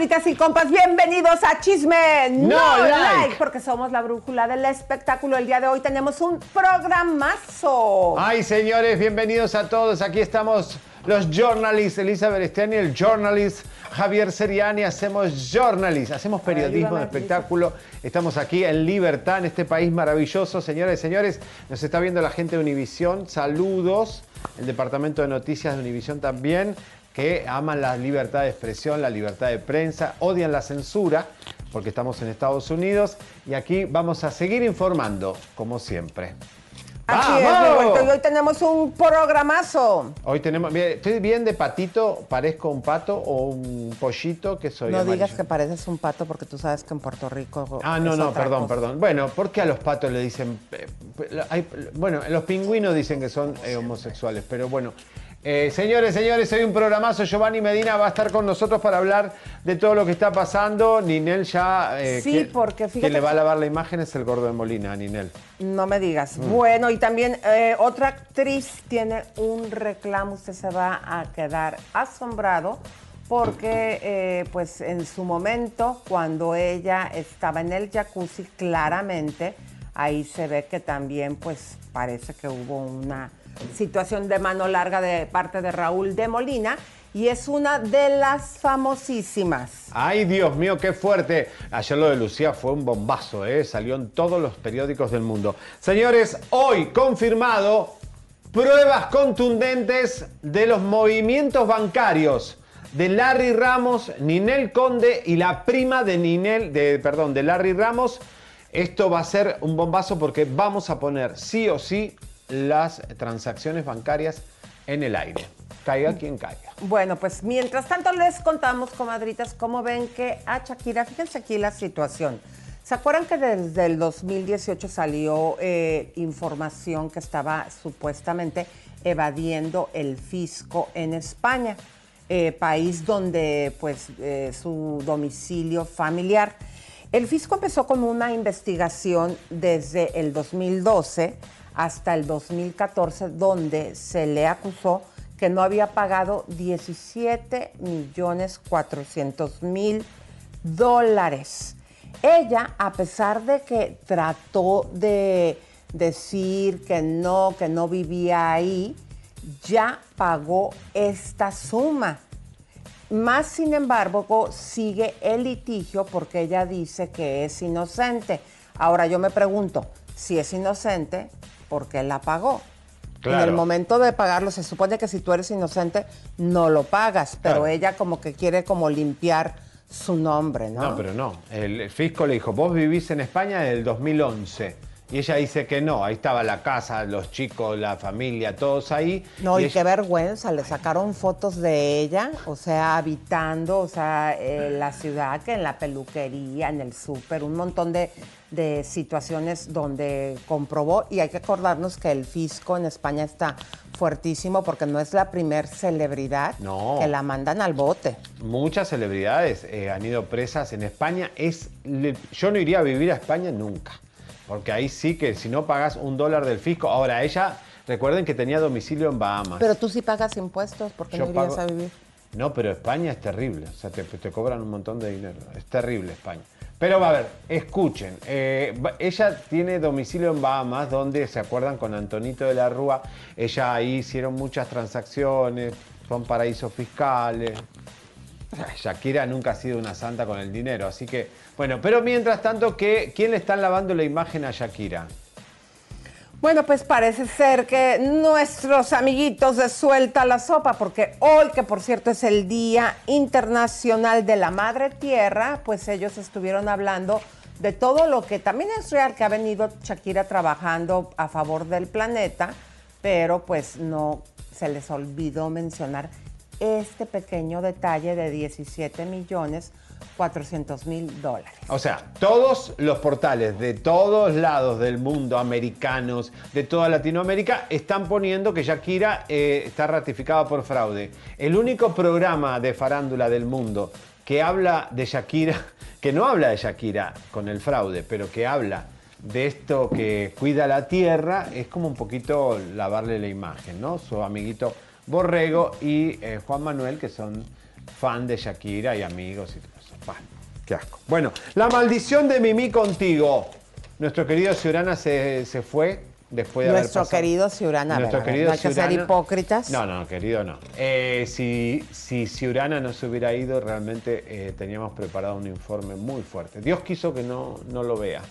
Comadritas y compas, bienvenidos a Chisme No, No like. Like. porque somos la brújula del espectáculo. El día de hoy tenemos un programazo. Ay, señores, bienvenidos a todos. Aquí estamos los journalists, Elizabeth Estiani, el journalist, Javier Seriani, hacemos journalist, hacemos periodismo de espectáculo. Estamos aquí en libertad, en este país maravilloso. Señoras y señores, nos está viendo la gente de Univisión. Saludos. El departamento de noticias de Univisión también, que aman la libertad de expresión, la libertad de prensa, odian la censura, porque estamos en Estados Unidos. Y aquí vamos a seguir informando, como siempre. Así es, ¡Vamos! Roberto, y hoy tenemos un programazo. Hoy tenemos, estoy bien de patito, parezco un pato o un pollito que soy. No amarillo? digas que pareces un pato porque tú sabes que en Puerto Rico. Ah, no, es no, perdón, cosa. perdón. Bueno, ¿por qué a los patos le dicen... eh, hay- bueno, los pingüinos dicen que son eh, homosexuales, pero bueno. Eh, señores, señores, hoy un programazo. Giovanni Medina va a estar con nosotros para hablar de todo lo que está pasando. Ninel ya... eh, Sí, porque fíjate Quien le va a lavar la imagen es el gordo de Molina, Ninel. No me digas. Mm. Bueno, y también eh, otra actriz tiene un reclamo. Usted se va a quedar asombrado porque, pues, en su momento, cuando ella estaba en el jacuzzi, claramente ahí se ve que también, pues, parece que hubo una situación de mano larga de parte de Raúl de Molina y es una de las famosísimas. Ay, Dios mío, qué fuerte. Ayer lo de Lucía fue un bombazo, ¿eh? Salió en todos los periódicos del mundo. Señores, hoy confirmado pruebas contundentes de los movimientos bancarios de Larry Ramos, Ninel Conde y la prima de Ninel, de, perdón, de Larry Ramos. Esto va a ser un bombazo porque vamos a poner sí o sí las transacciones bancarias en el aire. Caiga quien caiga. Bueno, pues mientras tanto les contamos, comadritas, cómo ven que a Shakira, fíjense aquí la situación. ¿Se acuerdan que desde el 2018 salió eh, información que estaba supuestamente evadiendo el fisco en España, eh, país donde pues eh, su domicilio familiar? El fisco empezó con una investigación desde el 2012 hasta el 2014, donde se le acusó que no había pagado 17 millones 400 mil dólares. Ella, a pesar de que trató de decir que no, que no vivía ahí, ya pagó esta suma. Más sin embargo, sigue el litigio porque ella dice que es inocente. Ahora yo me pregunto, si es inocente, ¿por qué la pagó? En el momento de pagarlo, se supone que si tú eres inocente, no lo pagas, pero Claro. ella como que quiere como limpiar su nombre, ¿no? No, pero no. El, el fisco le dijo, vos vivís en España desde el 2011. Y ella dice que no, ahí estaba la casa, los chicos, la familia, todos ahí. No, y, ella- qué vergüenza, le sacaron fotos de ella, o sea, habitando, o sea, en la ciudad, que en la peluquería, en el súper, un montón de, de situaciones donde comprobó, y hay que acordarnos que el fisco en España está fuertísimo porque no es la primer celebridad No. que la mandan al bote. Muchas celebridades eh, han ido presas en España. Es, le- yo no iría a vivir a España nunca. Porque ahí sí que si no pagas un dólar del fisco. Ahora, ella, recuerden que tenía domicilio en Bahamas. Pero tú sí pagas impuestos, porque no irías pago- a vivir? No, pero España es terrible. O sea, te, te cobran un montón de dinero. Es terrible España. Pero va a ver, escuchen. eh, ella tiene domicilio en Bahamas, donde se acuerdan con Antonito de la Rúa. Ella ahí hicieron muchas transacciones, son paraísos fiscales. Shakira nunca ha sido una santa con el dinero, así que, bueno, pero mientras tanto, ¿qué, ¿quién le están lavando la imagen a Shakira? Bueno, pues parece ser que nuestros amiguitos de Suelta la Sopa, porque hoy, que por cierto es el Día Internacional de la Madre Tierra, pues ellos estuvieron hablando de todo lo que también es real que ha venido Shakira trabajando a favor del planeta, pero pues no se les olvidó mencionar este pequeño detalle de 17 millones 400 mil dólares. O sea, todos los portales de todos lados del mundo, americanos, de toda Latinoamérica, están poniendo que Shakira eh, está ratificada por fraude. El único programa de farándula del mundo que habla de Shakira, que no habla de Shakira con el fraude, pero que habla de esto que cuida la tierra, es como un poquito lavarle la imagen, ¿no? Su amiguito Borrego y eh, Juan Manuel, que son fan de Shakira y amigos y todo eso. Bah, qué asco. Bueno, la maldición de Mimi contigo. Nuestro querido Ciurana se, se fue después de Nuestro haber querido Ciurana, Nuestro querido no hay que ser Ciurana- hipócritas. No, no, querido, no. Eh, si, si Ciurana no se hubiera ido, realmente eh, teníamos preparado un informe muy fuerte. Dios quiso que no, no lo vea,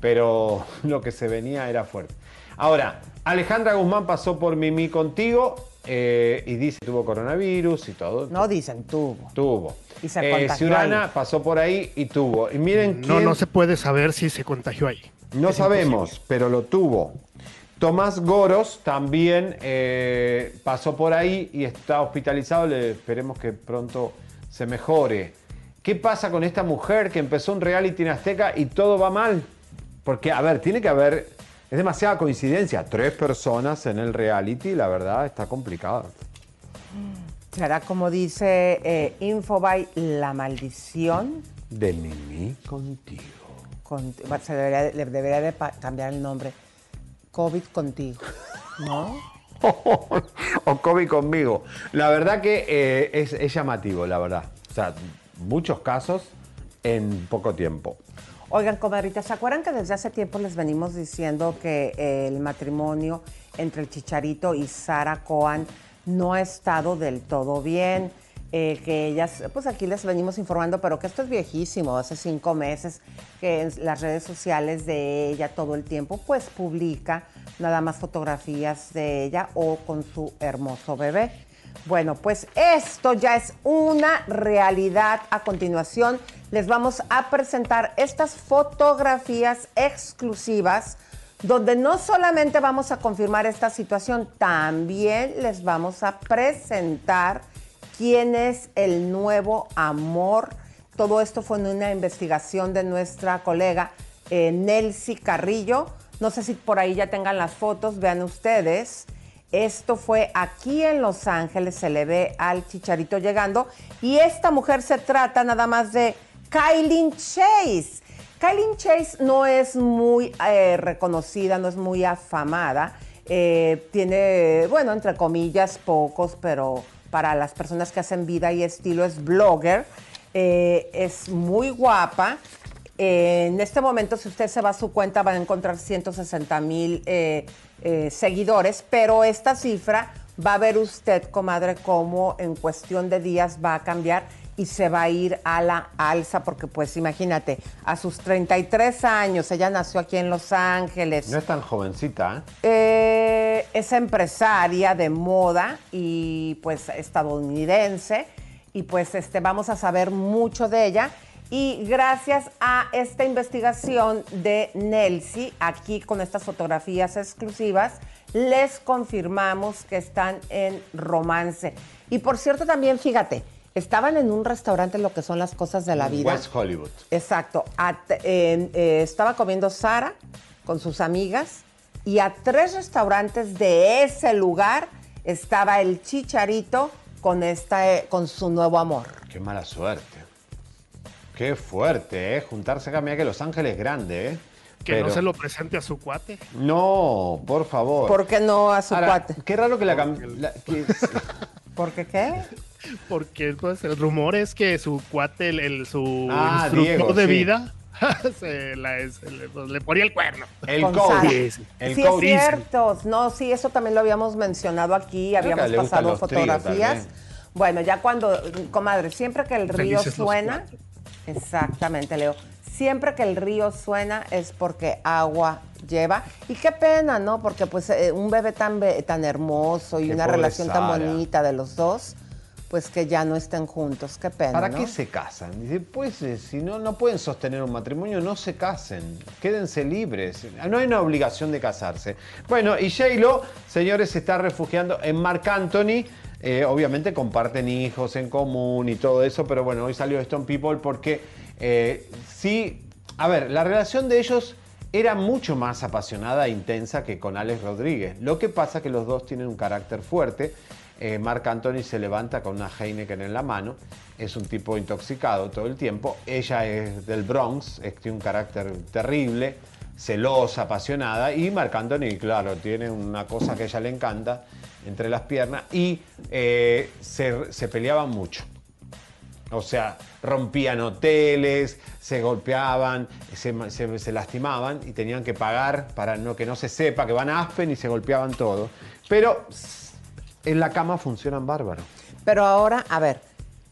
pero lo que se venía era fuerte. Ahora, Alejandra Guzmán pasó por Mimi contigo eh, y dice que tuvo coronavirus y todo. No dicen tuvo. Tuvo. Y se Eh, contagió Ciurana ahí. pasó por ahí y tuvo. Y miren No, quién... no se puede saber si se contagió ahí. No Es sabemos, pero lo tuvo. Tomás Goros también eh, pasó por ahí y está hospitalizado. Le esperemos que pronto se mejore. ¿Qué pasa con esta mujer que empezó un reality en Azteca y todo va mal? Porque, a ver, tiene que haber. Es demasiada coincidencia. Tres personas en el reality, la verdad, está complicado. Será como dice eh, Infobay, la maldición. De Mimi contigo. con- se debería, le debería de cambiar el nombre. COVID contigo. ¿No? o COVID conmigo. La verdad que eh, es, es llamativo, la verdad. O sea, muchos casos en poco tiempo. Oigan, comadritas, ¿se acuerdan que desde hace tiempo les venimos diciendo que eh, el matrimonio entre el Chicharito y Sara Cohen no ha estado del todo bien? Eh, que ellas, pues aquí les venimos informando, pero que esto es viejísimo, hace cinco meses, que en las redes sociales de ella todo el tiempo, pues publica nada más fotografías de ella o con su hermoso bebé. Bueno, pues esto ya es una realidad. A continuación les vamos a presentar estas fotografías exclusivas donde no solamente vamos a confirmar esta situación, también les vamos a presentar quién es el nuevo amor. Todo esto fue en una investigación de nuestra colega eh, Carrillo. No sé si por ahí ya tengan las fotos, vean ustedes. Esto fue aquí en Los Ángeles, se le ve al chicharito llegando. Y esta mujer se trata nada más de Kylie Chase. Kylie Chase no es muy eh, reconocida, no es muy afamada. Eh, tiene, bueno, entre comillas, pocos, pero para las personas que hacen vida y estilo es blogger. Eh, es muy guapa. En este momento, si usted se va a su cuenta, va a encontrar 160 mil seguidores, pero esta cifra va a ver usted, comadre, cómo en cuestión de días va a cambiar y se va a ir a la alza, porque pues imagínate, a sus 33 años, ella nació aquí en Los Ángeles. No es tan jovencita, ¿eh? Eh, es empresaria de moda y pues estadounidense y pues este vamos a saber mucho de ella y gracias a esta investigación de Nelcy aquí con estas fotografías exclusivas les confirmamos que están en romance y por cierto también fíjate estaban en un restaurante lo que son las cosas de la vida West Hollywood. Exacto. Eh, estaba comiendo Sara con sus amigas y a tres restaurantes de ese lugar estaba el chicharito con, esta, eh, con su nuevo amor. Qué mala suerte. Qué fuerte, ¿eh? Juntarse acá, mira que Los Ángeles es grande, ¿eh? Que Pero- no se lo presente a su cuate. No, por favor. ¿Por qué no a su Ahora, cuate? Qué raro que la... cam- la- que- ¿Por qué qué? Porque pues, el rumor es que su cuate, el, el- su Ah, instructor Diego, de sí. vida, se la- se le, pues, le ponía el cuerno. El coach. Sí, sí. El sí, coach. es cierto. No, sí, eso también lo habíamos mencionado aquí, habíamos pasado fotografías. Bueno, ya cuando, comadre, siempre que el río Felices suena, exactamente, Leo, siempre que el río suena es porque agua lleva. Y qué pena, ¿no? Porque pues eh, un bebé tan, tan hermoso y Qué una relación tan bonita de los dos, pues que ya no estén juntos, qué pena, ¿Para ¿no? qué se casan? Dice, pues eh, si no, no pueden sostener un matrimonio, no se casen. Quédense libres. No hay una obligación de casarse. Bueno, y J-Lo, señores, se está refugiando en Marc Anthony. Eh, obviamente comparten hijos en común y todo eso, pero bueno, hoy salió Stone People porque eh, sí, a ver, la relación de ellos era mucho más apasionada e intensa que con Alex Rodríguez. Lo que pasa que los dos tienen un carácter fuerte. Eh, Marc Anthony se levanta con una Heineken en la mano. Es un tipo intoxicado todo el tiempo. Ella es del Bronx, es- tiene un carácter terrible, celosa, apasionada. Y Marc Anthony, claro, tiene una cosa que a ella le encanta entre las piernas. Y eh, se, se peleaban mucho. O sea, rompían hoteles, se golpeaban, se, se- se lastimaban y tenían que pagar para no, que no se sepa que van a Aspen y se golpeaban todo. Pero en la cama funcionan bárbaro. Pero ahora, a ver,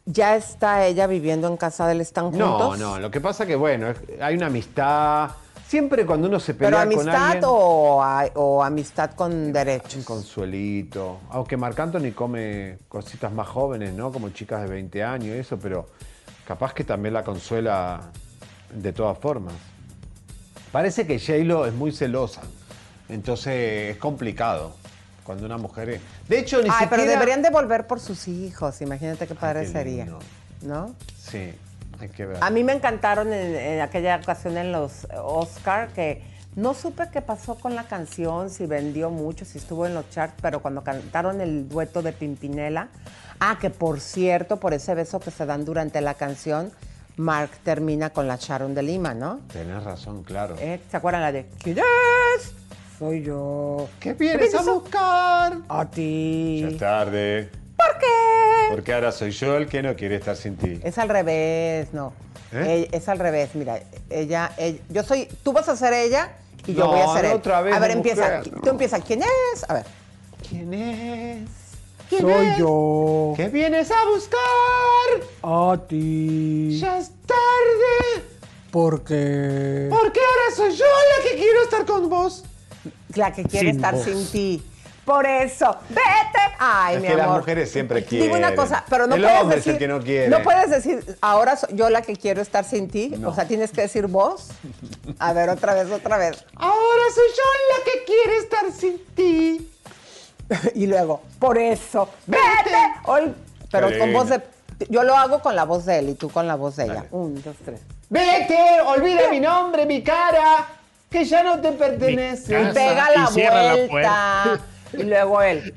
¿ya está ella viviendo en casa del están juntos? No, no, lo que pasa que, bueno, hay una amistad. Siempre cuando uno se pelea ¿Pero con amistad alguien... o, a- o amistad con Un derechos? consuelito. Aunque Marc Anthony come cositas más jóvenes, ¿no? Como chicas de 20 años y eso, pero capaz que también la consuela de todas formas. Parece que J-Lo es muy celosa. Entonces es complicado cuando una mujer es... De hecho, ni Ay, siquiera... pero deberían de volver por sus hijos. Imagínate qué padre qué sería. ¿No? Sí, hay que ver. A mí me encantaron en, en aquella ocasión en los Oscar que no supe qué pasó con la canción, si vendió mucho, si estuvo en los charts, pero cuando cantaron el dueto de Pimpinela, ah, que por cierto, por ese beso que se dan durante la canción, Mark termina con la Sharon de Lima, ¿no? Tenés razón, claro. ¿Eh? ¿Se acuerdan la de ¿Quién es? Soy yo. ¿Qué vienes a buscar? A ti. Ya es tarde. ¿Por qué? Porque ahora soy yo el que no quiere estar sin ti. Es al revés, no. ¿Eh? Es al revés, mira, ella, ella- yo soy, tú vas a ser ella y yo No, voy a ser no él. otra vez a ver, empieza, mujer. tú empieza, ¿quién es? A ver. ¿Quién es? Soy yo. ¿Qué vienes a buscar? A ti. Ya es tarde. Porque. Porque ahora soy yo la que quiero estar con vos. La que quiere Sin estar sin ti. Por eso, vete. Ay, Es mi que las amor. mujeres siempre Digo una quieren. cosa, pero no El puedes hombre es decir. el que no quiere. No puedes decir, ahora soy yo la que quiero estar sin ti. No. O sea, tienes que decir vos. A ver, otra vez, otra vez. Ahora soy yo la que quiere estar sin ti. y luego, por eso, vete. Hoy, pero con voz de. Yo lo hago con la voz de él y tú con la voz de ella. Dale. Un, dos, tres. Vete, olvida mi nombre, mi cara, que ya no te pertenece. Y pega y la la vuelta. puerta. Y luego él.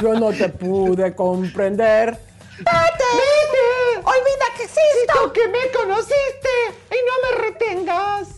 Yo no te pude comprender. ¡Vete! ¡Olvida que existo! que me conociste y no me retengas.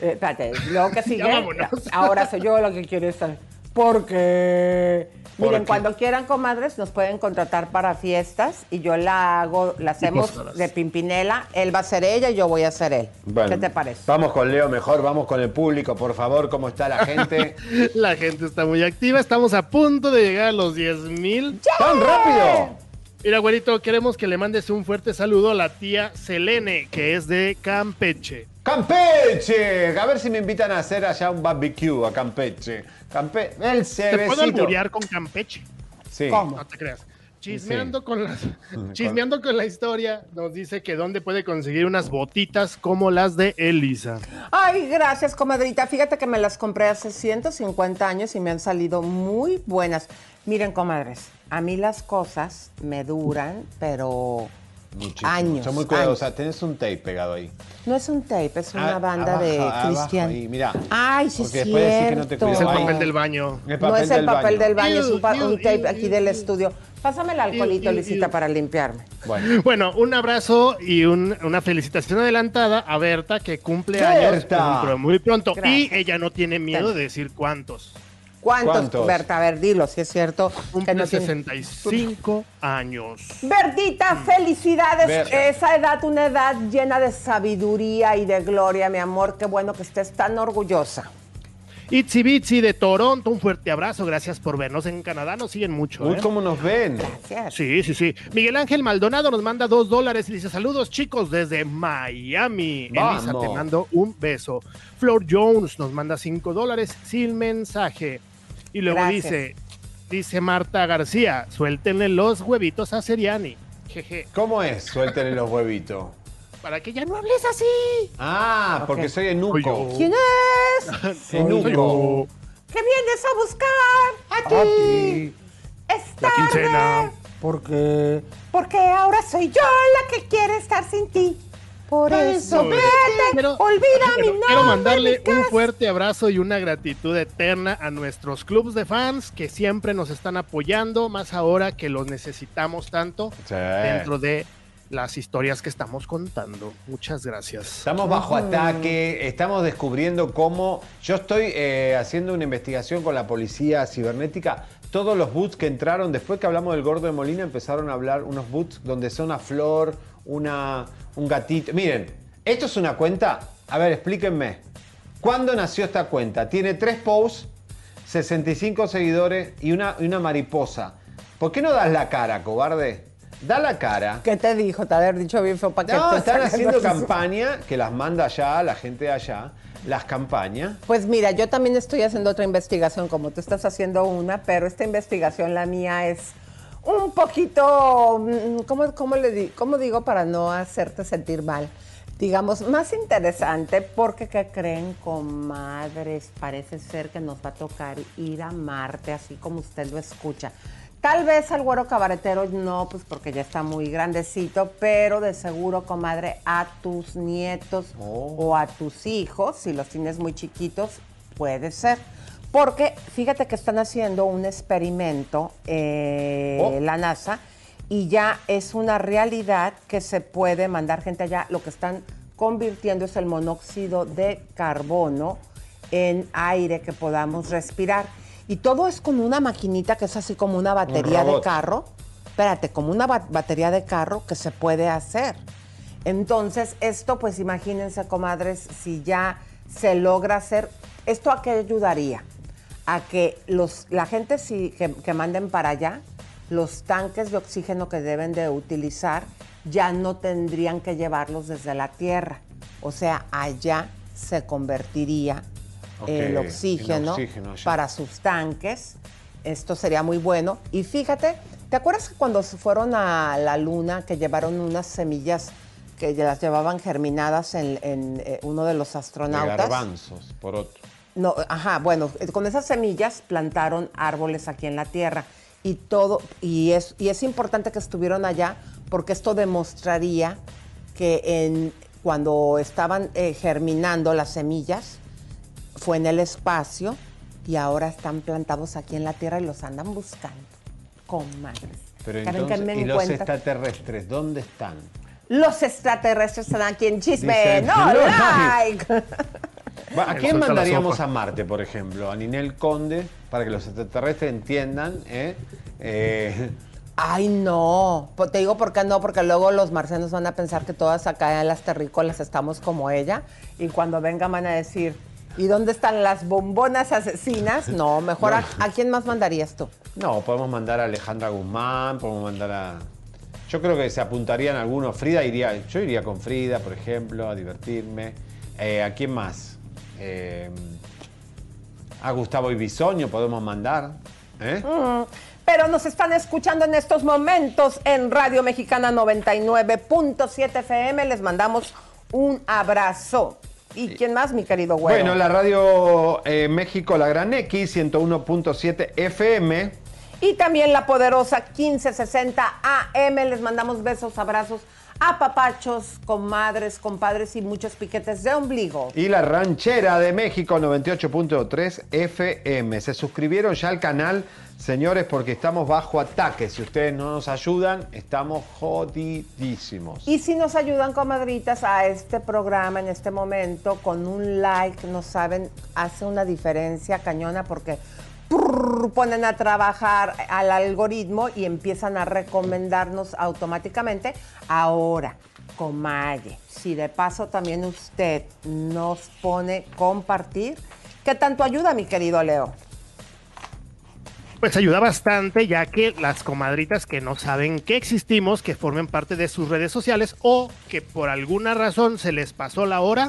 Eh, espérate, luego que sigue. vámonos. Ahora soy yo la que quiere estar. Porque. Miren, cuando quieran, comadres, nos pueden contratar para fiestas y yo la hago, la hacemos de Pimpinela. Él va a ser ella y yo voy a ser él. Bueno, ¿Qué te parece? Vamos con Leo mejor, vamos con el público, por favor, ¿cómo está la gente? La gente está muy activa. Estamos a punto de llegar a los 10 mil. ¡Tan rápido! Mira, güerito, queremos que le mandes un fuerte saludo a la tía Selene, que es de Campeche. ¡Campeche! A ver si me invitan a hacer allá un barbecue a Campeche. Campe... El Te puedo alburear con Campeche. Sí. ¿Cómo? No te creas. Chismeando, con la, chismeando con la historia, nos dice que dónde puede conseguir unas botitas como las de Elisa. Ay, gracias, comadrita. Fíjate que me las compré hace 150 años y me han salido muy buenas. Miren, comadres, a mí las cosas me duran, pero Muchísimo. años. Son muy cuidadosa. Tenés un tape pegado ahí. No es un tape, es una Ah, banda abajo, de cristian. mira. Ay, sí, Porque es después decís que no te. Es el Ay. papel del baño. El No es el papel baño. del baño, es un, un tape aquí del estudio. Pásame el alcoholito, Luisita, para limpiarme. Bueno. Bueno, un abrazo y un- una felicitación adelantada a Berta, que cumple años Berta. de muy pronto. Gracias. Y ella no tiene miedo Ten. de decir cuántos. ¿Cuántos, ¿Cuántos? Berta? A ver, dilo, si es cierto. Cumple no tiene- 65 años. Bertita, felicidades. Berta. Esa edad, una edad llena de sabiduría y de gloria, mi amor. Qué bueno que estés tan orgullosa. Itzy Bitsy de Toronto, un fuerte abrazo. Gracias por vernos en Canadá. Nos siguen mucho. Uy, ¿eh? cómo nos ven. Gracias. Sí, sí, sí. Miguel Ángel Maldonado nos manda dos dólares y dice: Saludos, chicos, desde Miami. Vamos. Elisa, te mando un beso. Flor Jones nos manda cinco dólares sin mensaje. Y luego Gracias. dice: Dice Marta García, suéltenle los huevitos a Seriani. Jeje. ¿Cómo es? Suéltenle los huevitos. Para que ya no hables así. Ah, porque Ok. soy enuco. ¿Quién es? Enuco. ¿Qué vienes a buscar? A ti. Es La quincena. tarde. Porque Porque ahora soy yo la que quiere estar sin ti. Por eso, vete, Pero- olvida mi Quiero- nombre. Quiero mandarle un fuerte abrazo y una gratitud eterna a nuestros clubs de fans que siempre nos están apoyando, más ahora que los necesitamos tanto Sí. dentro de las historias que estamos contando. Muchas gracias. Estamos bajo ataque, estamos descubriendo cómo. Yo estoy eh, haciendo una investigación con la policía cibernética. Todos los boots que entraron, después que hablamos del gordo de Molina, empezaron a hablar unos boots donde son una flor, una, un gatito. Miren, esto es una cuenta. A ver, explíquenme. ¿Cuándo nació esta cuenta? Tiene tres posts, 65 seguidores y una, y una mariposa. ¿Por qué no das la cara, cobarde? Da la cara. ¿Qué te dijo? Te haber dicho bien feo para que No, te están haciendo campaña que las manda allá, la gente de allá, las campañas. Pues mira, yo también estoy haciendo otra investigación, como tú estás haciendo una, pero esta investigación, la mía, es un poquito, mm, ¿cómo, cómo le cómo digo para no hacerte sentir mal? Digamos, más interesante porque, ¿qué creen, comadres? Parece ser que nos va a tocar ir a Marte, así como usted lo escucha. Tal vez al güero cabaretero no, pues porque ya está muy grandecito, pero de seguro, comadre, a tus nietos o a tus hijos, si los tienes muy chiquitos, puede ser. Porque fíjate que están haciendo un experimento, eh, Oh. la NASA, y ya es una realidad que se puede mandar gente allá. Lo que están convirtiendo es el monóxido de carbono en aire que podamos respirar. Y todo es con una maquinita que es así como una batería de carro. Espérate, como una ba- batería de carro que se puede hacer. Entonces, esto, pues imagínense, comadres, si ya se logra hacer, ¿esto a qué ayudaría? A que los, la gente sí, que, que manden para allá, los tanques de oxígeno que deben de utilizar ya no tendrían que llevarlos desde la Tierra. O sea, allá se convertiría El el oxígeno, para sus tanques. Esto sería muy bueno. Y fíjate, ¿te acuerdas que cuando se fueron a la luna que llevaron unas semillas que ya las llevaban germinadas en, en, eh, uno de los De astronautas? garbanzos, por otro. No, ajá, bueno, con esas semillas plantaron árboles aquí en la tierra y todo, y es, y es importante que estuvieron allá porque esto demostraría que en, cuando estaban eh, germinando las semillas fue en el espacio y ahora están plantados aquí en la tierra y los andan buscando. Comadres. Pero ¿Saben qué entonces, me ¿y los extraterrestres dónde están? Los extraterrestres están aquí en Chisme, Dicen, no "No like. ¿A quién mandaríamos a Marte, por ejemplo? A Ninel Conde, para que los extraterrestres entiendan. ¿eh? Eh, Ay, no. Te digo por qué no, porque luego los marcianos van a pensar que todas acá en las terrícolas estamos como ella. Y cuando vengan van a decir, ¿y dónde están las bombonas asesinas? No, mejor a, ¿a quién más mandarías tú? no, podemos mandar a Alejandra Guzmán, podemos mandar a... Yo creo que se apuntarían algunos. Frida iría, yo iría con Frida, por ejemplo, a divertirme. Eh, ¿A quién más? Eh, a Gustavo Ibisoño podemos mandar. ¿eh? Pero nos están escuchando en estos momentos en Radio Mexicana 99.7 FM. Les mandamos un abrazo. ¿Y quién más, mi querido güero? Bueno, la radio eh, México, la Gran X, 101.7 FM. Y también la poderosa 1560 AM. Les mandamos besos, abrazos a papachos, comadres, compadres y muchos piquetes de ombligo. Y la ranchera de México 98.3 FM. Se suscribieron ya al canal, señores, porque estamos bajo ataque. Si ustedes no nos ayudan, estamos jodidísimos. Y si nos ayudan, comadritas, a este programa en este momento, con un like, no saben, hace una diferencia cañona porque ponen a trabajar al algoritmo y empiezan a recomendarnos automáticamente. Ahora, comadre, si de paso también usted nos pone compartir, ¿qué tanto ayuda, mi querido Leo? Pues ayuda bastante, ya que las comadritas que no saben que existimos, que formen parte de sus redes sociales o que por alguna razón se les pasó la hora,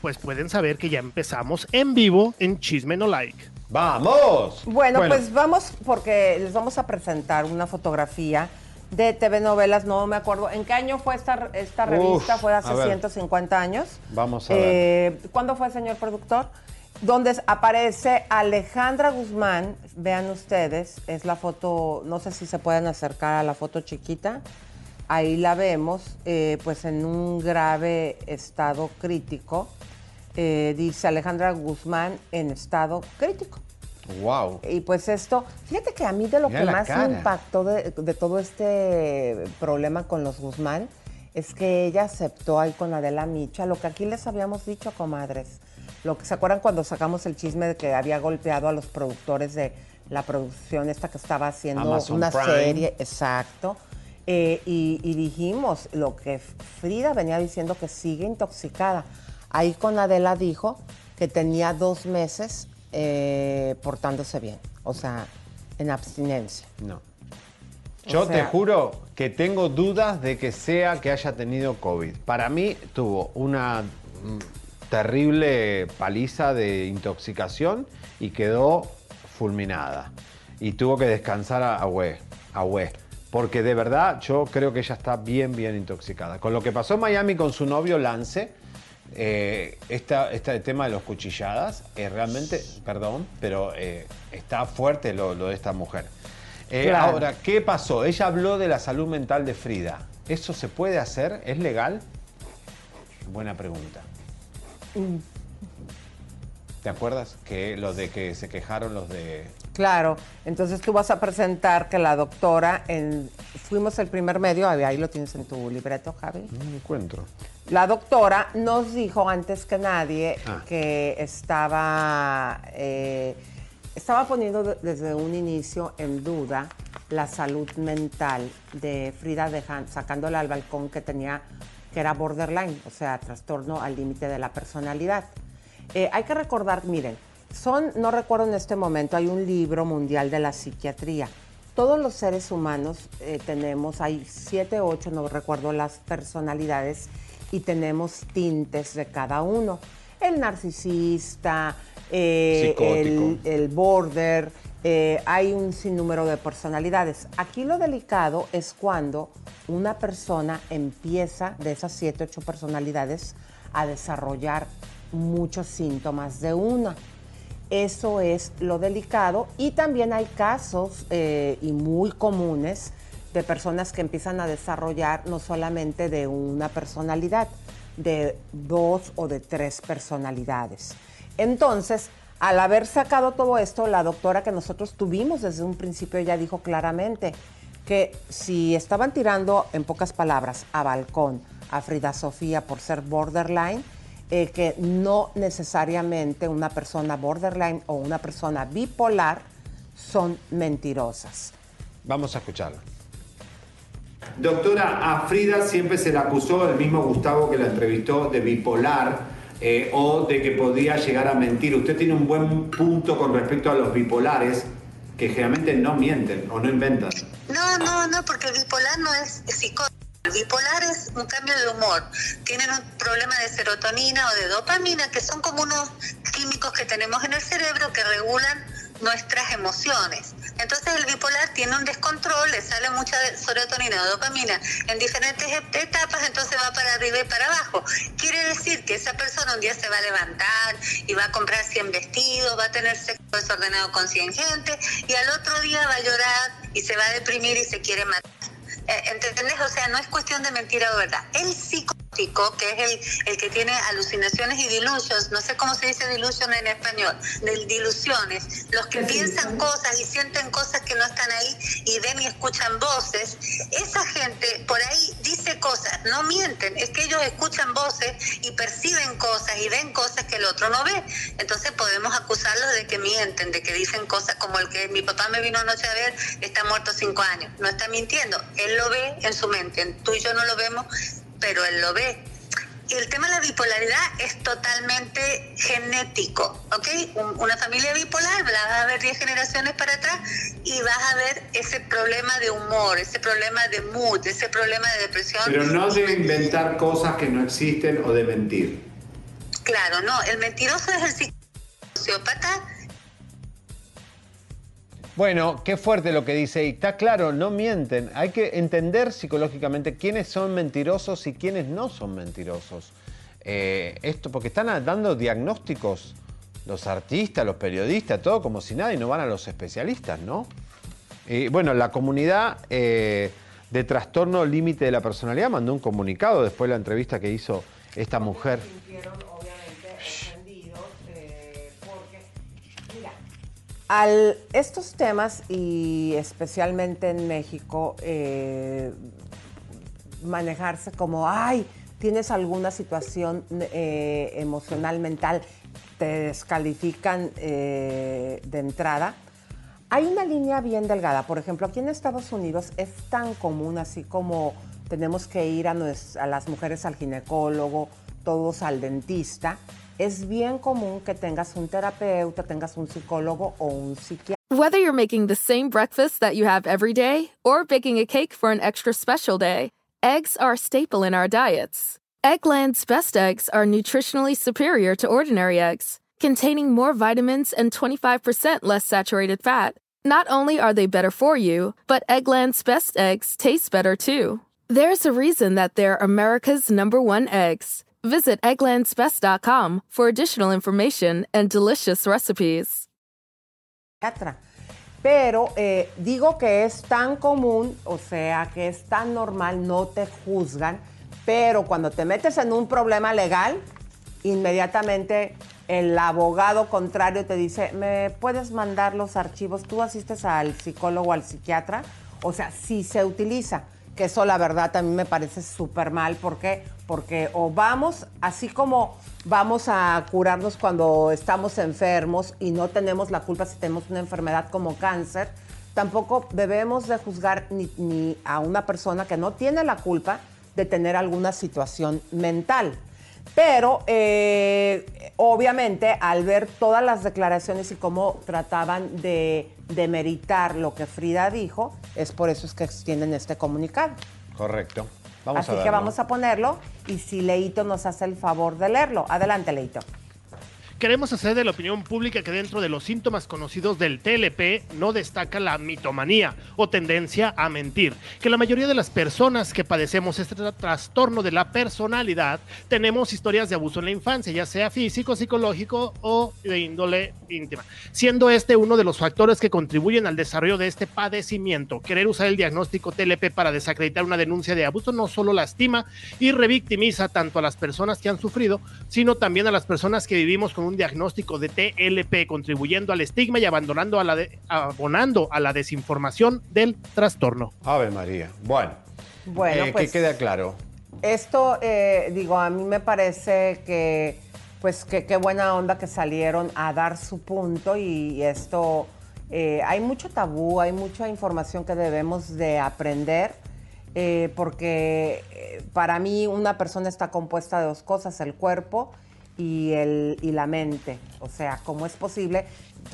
pues pueden saber que ya empezamos en vivo en Chisme No Like. ¡Vamos! Bueno, pues vamos porque les vamos a presentar una fotografía de TV novelas, no me acuerdo. ¿En qué año fue esta, esta revista? fue hace 150 años. Vamos a ver. Eh, ¿Cuándo fue, señor productor? Donde aparece Alejandra Guzmán, vean ustedes, es la foto, no sé si se pueden acercar a la foto chiquita, ahí la vemos, eh, pues en un grave estado crítico, eh, dice Alejandra Guzmán en estado crítico. Wow. Y pues esto, fíjate que a mí de lo que más me impactó de, de, todo este problema con los Guzmán es que ella aceptó ahí con Adela Micha lo que aquí les habíamos dicho, comadres lo que se acuerdan cuando sacamos el chisme de que había golpeado a los productores de la producción esta que estaba haciendo una serie, exacto. Eh, y, dijimos lo que Frida venía diciendo que sigue intoxicada. Ahí con Adela dijo que tenía dos meses eh, portándose bien, o sea, en abstinencia. No. Yo te juro que tengo dudas de que sea que haya tenido COVID. Para mí tuvo una terrible paliza de intoxicación y quedó fulminada. Y tuvo que descansar a Hue, a Porque de verdad yo creo que ella está bien, bien intoxicada. Con lo que pasó en Miami con su novio Lance, eh, este tema de los cuchilladas, eh, realmente, perdón, pero eh, está fuerte lo, de esta mujer. Ahora, ¿qué pasó? Ella habló de la salud mental de Frida. ¿Eso se puede hacer? ¿Es legal? Buena pregunta. ¿Te acuerdas que lo de que se quejaron los de... Claro, entonces tú vas a presentar que la doctora, en, fuimos el primer medio, ahí lo tienes en tu libreto, Javi. No me encuentro. La doctora nos dijo antes que nadie ah. que estaba, eh, estaba poniendo desde un inicio en duda la salud mental de Frida, sacándola al balcón que tenía que era borderline, o sea, trastorno al límite de la personalidad. Eh, hay que recordar, miren, son, no recuerdo en este momento, hay un libro mundial de la psiquiatría. Todos los seres humanos eh, tenemos, hay siete, ocho, no recuerdo las personalidades, y tenemos tintes de cada uno. El narcisista, eh, el, el, border, eh, hay un sinnúmero de personalidades. Aquí lo delicado es cuando una persona empieza de esas siete, ocho personalidades a desarrollar muchos síntomas de una. Eso es lo delicado y también hay casos eh, y muy comunes de personas que empiezan a desarrollar no solamente de una personalidad, de dos o de tres personalidades. Entonces, al haber sacado todo esto, la doctora que nosotros tuvimos desde un principio ya dijo claramente que si estaban tirando, en pocas palabras, a balcón a Frida Sofía por ser borderline, eh, que no necesariamente una persona borderline o una persona bipolar son mentirosas. Vamos a escucharla. Doctora, a Frida siempre se la acusó, el mismo Gustavo que la entrevistó, de bipolar eh, o de que podía llegar a mentir. Usted tiene un buen punto con respecto a los bipolares, que generalmente no mienten o no inventan. No, no, no, porque bipolar no es psicótico. El bipolar es un cambio de humor. Tienen un problema de serotonina o de dopamina, que son como unos químicos que tenemos en el cerebro que regulan nuestras emociones. Entonces el bipolar tiene un descontrol, le sale mucha serotonina o dopamina en diferentes etapas, entonces va para arriba y para abajo. Quiere decir que esa persona un día se va a levantar y va a comprar 100 vestidos, va a tener sexo desordenado con 100 gente y al otro día va a llorar y se va a deprimir y se quiere matar. Eh, ¿Entendés? O sea, no es cuestión de mentira o verdad. El psicótico que es el, el que tiene alucinaciones y delusions, no sé cómo se dice delusion en español, de dilusiones, los que piensan cosas y sienten cosas que no están ahí y ven y escuchan voces, esa gente por ahí dice cosas, no mienten, es que ellos escuchan voces y perciben cosas y ven cosas que el otro no ve. Entonces podemos acusarlos de que mienten, de que dicen cosas como el que mi papá me vino anoche a ver, está muerto cinco años. No está mintiendo, él lo ve en su mente, tú y yo no lo vemos, pero él lo ve. Y el tema de la bipolaridad es totalmente genético, ¿ok? Un- Una familia bipolar, la vas a ver 10 generaciones para atrás y vas a ver ese problema de humor, ese problema de mood, ese problema de depresión. Pero no de inventar cosas que no existen o de mentir. Claro, no, el mentiroso es el sociópata Bueno, qué fuerte lo que dice. Y está claro, no mienten. Hay que entender psicológicamente quiénes son mentirosos y quiénes no son mentirosos. Eh, esto, porque están dando diagnósticos los artistas, los periodistas, todo como si nada y no van a los especialistas, ¿no? Y bueno, la comunidad eh, de trastorno límite de la personalidad mandó un comunicado después de la entrevista que hizo esta mujer. Al estos temas y especialmente en México eh, manejarse como, ay, tienes alguna situación eh, emocional, mental, te descalifican eh, de entrada. Hay una línea bien delgada. Por ejemplo, aquí en Estados Unidos es tan común así como tenemos que ir a, nues- a las mujeres al ginecólogo, todos al dentista. Es bien común que tengas un terapeuta, tengas un psicólogo o un psiquiatra. Whether you're making the same breakfast that you have every day or baking a cake for an extra special day, eggs are a staple in our diets. Eggland's best eggs are nutritionally superior to ordinary eggs, containing more vitamins and 25% less saturated fat. Not only are they better for you, but Eggland's best eggs taste better too. There's a reason that they're America's number one eggs. Visit egglandsbest.com for additional information and delicious recipes. Pero eh, digo que es tan común, o sea, que es tan normal, no te juzgan, pero cuando te metes en un problema legal, inmediatamente el abogado contrario te dice, ¿me puedes mandar los archivos? ¿Tú asistes al psicólogo, al psiquiatra? O sea, sí se utiliza, que eso la verdad mí me parece súper mal. ¿Por qué? Porque o vamos, así como vamos a curarnos cuando estamos enfermos y no tenemos la culpa si tenemos una enfermedad como cáncer, tampoco debemos de juzgar ni, ni a una persona que no tiene la culpa de tener alguna situación mental. Pero eh, obviamente al ver todas las declaraciones y cómo trataban de demeritar lo que Frida dijo, es por eso es que extienden este comunicado. Correcto. Vamos Así a que vamos a ponerlo y si Leito nos hace el favor de leerlo. Adelante, Leito. Queremos hacer de la opinión pública que dentro de los síntomas conocidos del TLP no destaca la mitomanía o tendencia a mentir, que la mayoría de las personas que padecemos este tra- trastorno de la personalidad tenemos historias de abuso en la infancia, ya sea físico, psicológico o de índole íntima, siendo este uno de los factores que contribuyen al desarrollo de este padecimiento. Querer usar el diagnóstico TLP para desacreditar una denuncia de abuso no solo lastima y revictimiza tanto a las personas que han sufrido, sino también a las personas que vivimos con un diagnóstico de TLP, contribuyendo al estigma y abandonando a la de- abonando a la desinformación del trastorno. Ave María. Bueno, Bueno, eh, pues que quede claro. esto, eh, digo, a mí me parece que, pues, que qué buena onda que salieron a dar su punto y, esto, eh, hay mucho tabú, hay mucha información que debemos de aprender, eh, porque eh, para mí una persona está compuesta de dos cosas, el cuerpo y, el, y la mente. O sea, ¿cómo es posible?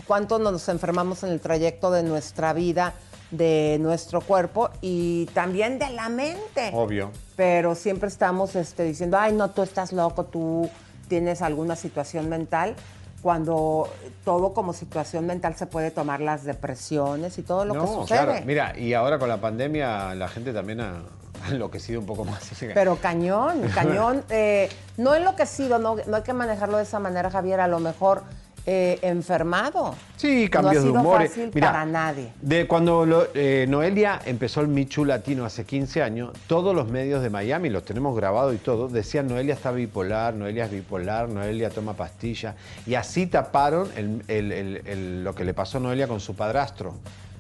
¿Cuánto nos enfermamos en el trayecto de nuestra vida, de nuestro cuerpo y también de la mente? Obvio. pero siempre estamos este, diciendo, ay, no, tú estás loco, tú tienes alguna situación mental, cuando todo como situación mental se puede tomar las depresiones y todo lo que No, sucede. claro. Mira, y ahora con la pandemia la gente también ha, ha enloquecido un poco más. Pero cañón, cañón. eh, no enloquecido, no, no hay que manejarlo de esa manera, Javier. A lo mejor eh, enfermado. Sí, no cambios ha sido de humores. fácil Mirá, para nadie. De cuando lo- eh, Noelia empezó el Michu Latino hace 15 años, todos los medios de Miami, los tenemos grabados y todo, decían Noelia está bipolar, Noelia es bipolar, Noelia toma pastillas. Y así taparon el- el- el- el- lo que le pasó a Noelia con su padrastro.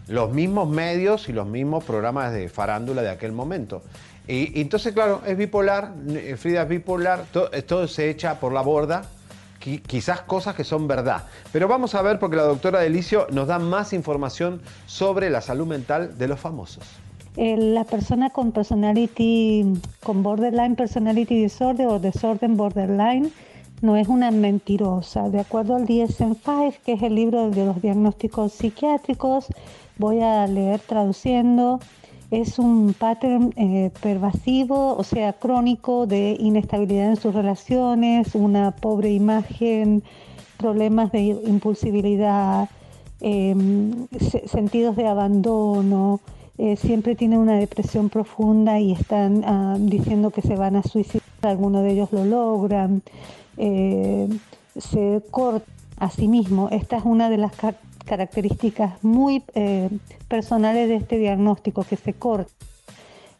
Los mismos medios y los mismos programas de farándula de aquel momento. Y, entonces, claro, es bipolar, eh, Frida es bipolar, eh, todo se echa por la borda qui- quizás cosas que son verdad. Pero vamos a ver porque la doctora Delicio nos da más información sobre la salud mental de los famosos. Eh, la persona con personality, con borderline personality disorder o desorden borderline, no es una mentirosa. De acuerdo al DSM-5, que es el libro de los diagnósticos psiquiátricos, voy a leer traduciendo, es un pattern eh, pervasivo, o sea, crónico de inestabilidad en sus relaciones, una pobre imagen, problemas de impulsibilidad, eh, se- sentidos de abandono, eh, siempre tienen una depresión profunda y están ah, diciendo que se van a suicidar, algunos de ellos lo logran, eh, se corta a sí mismo. Esta es una de las ca- características muy eh, personales de este diagnóstico, que se corta.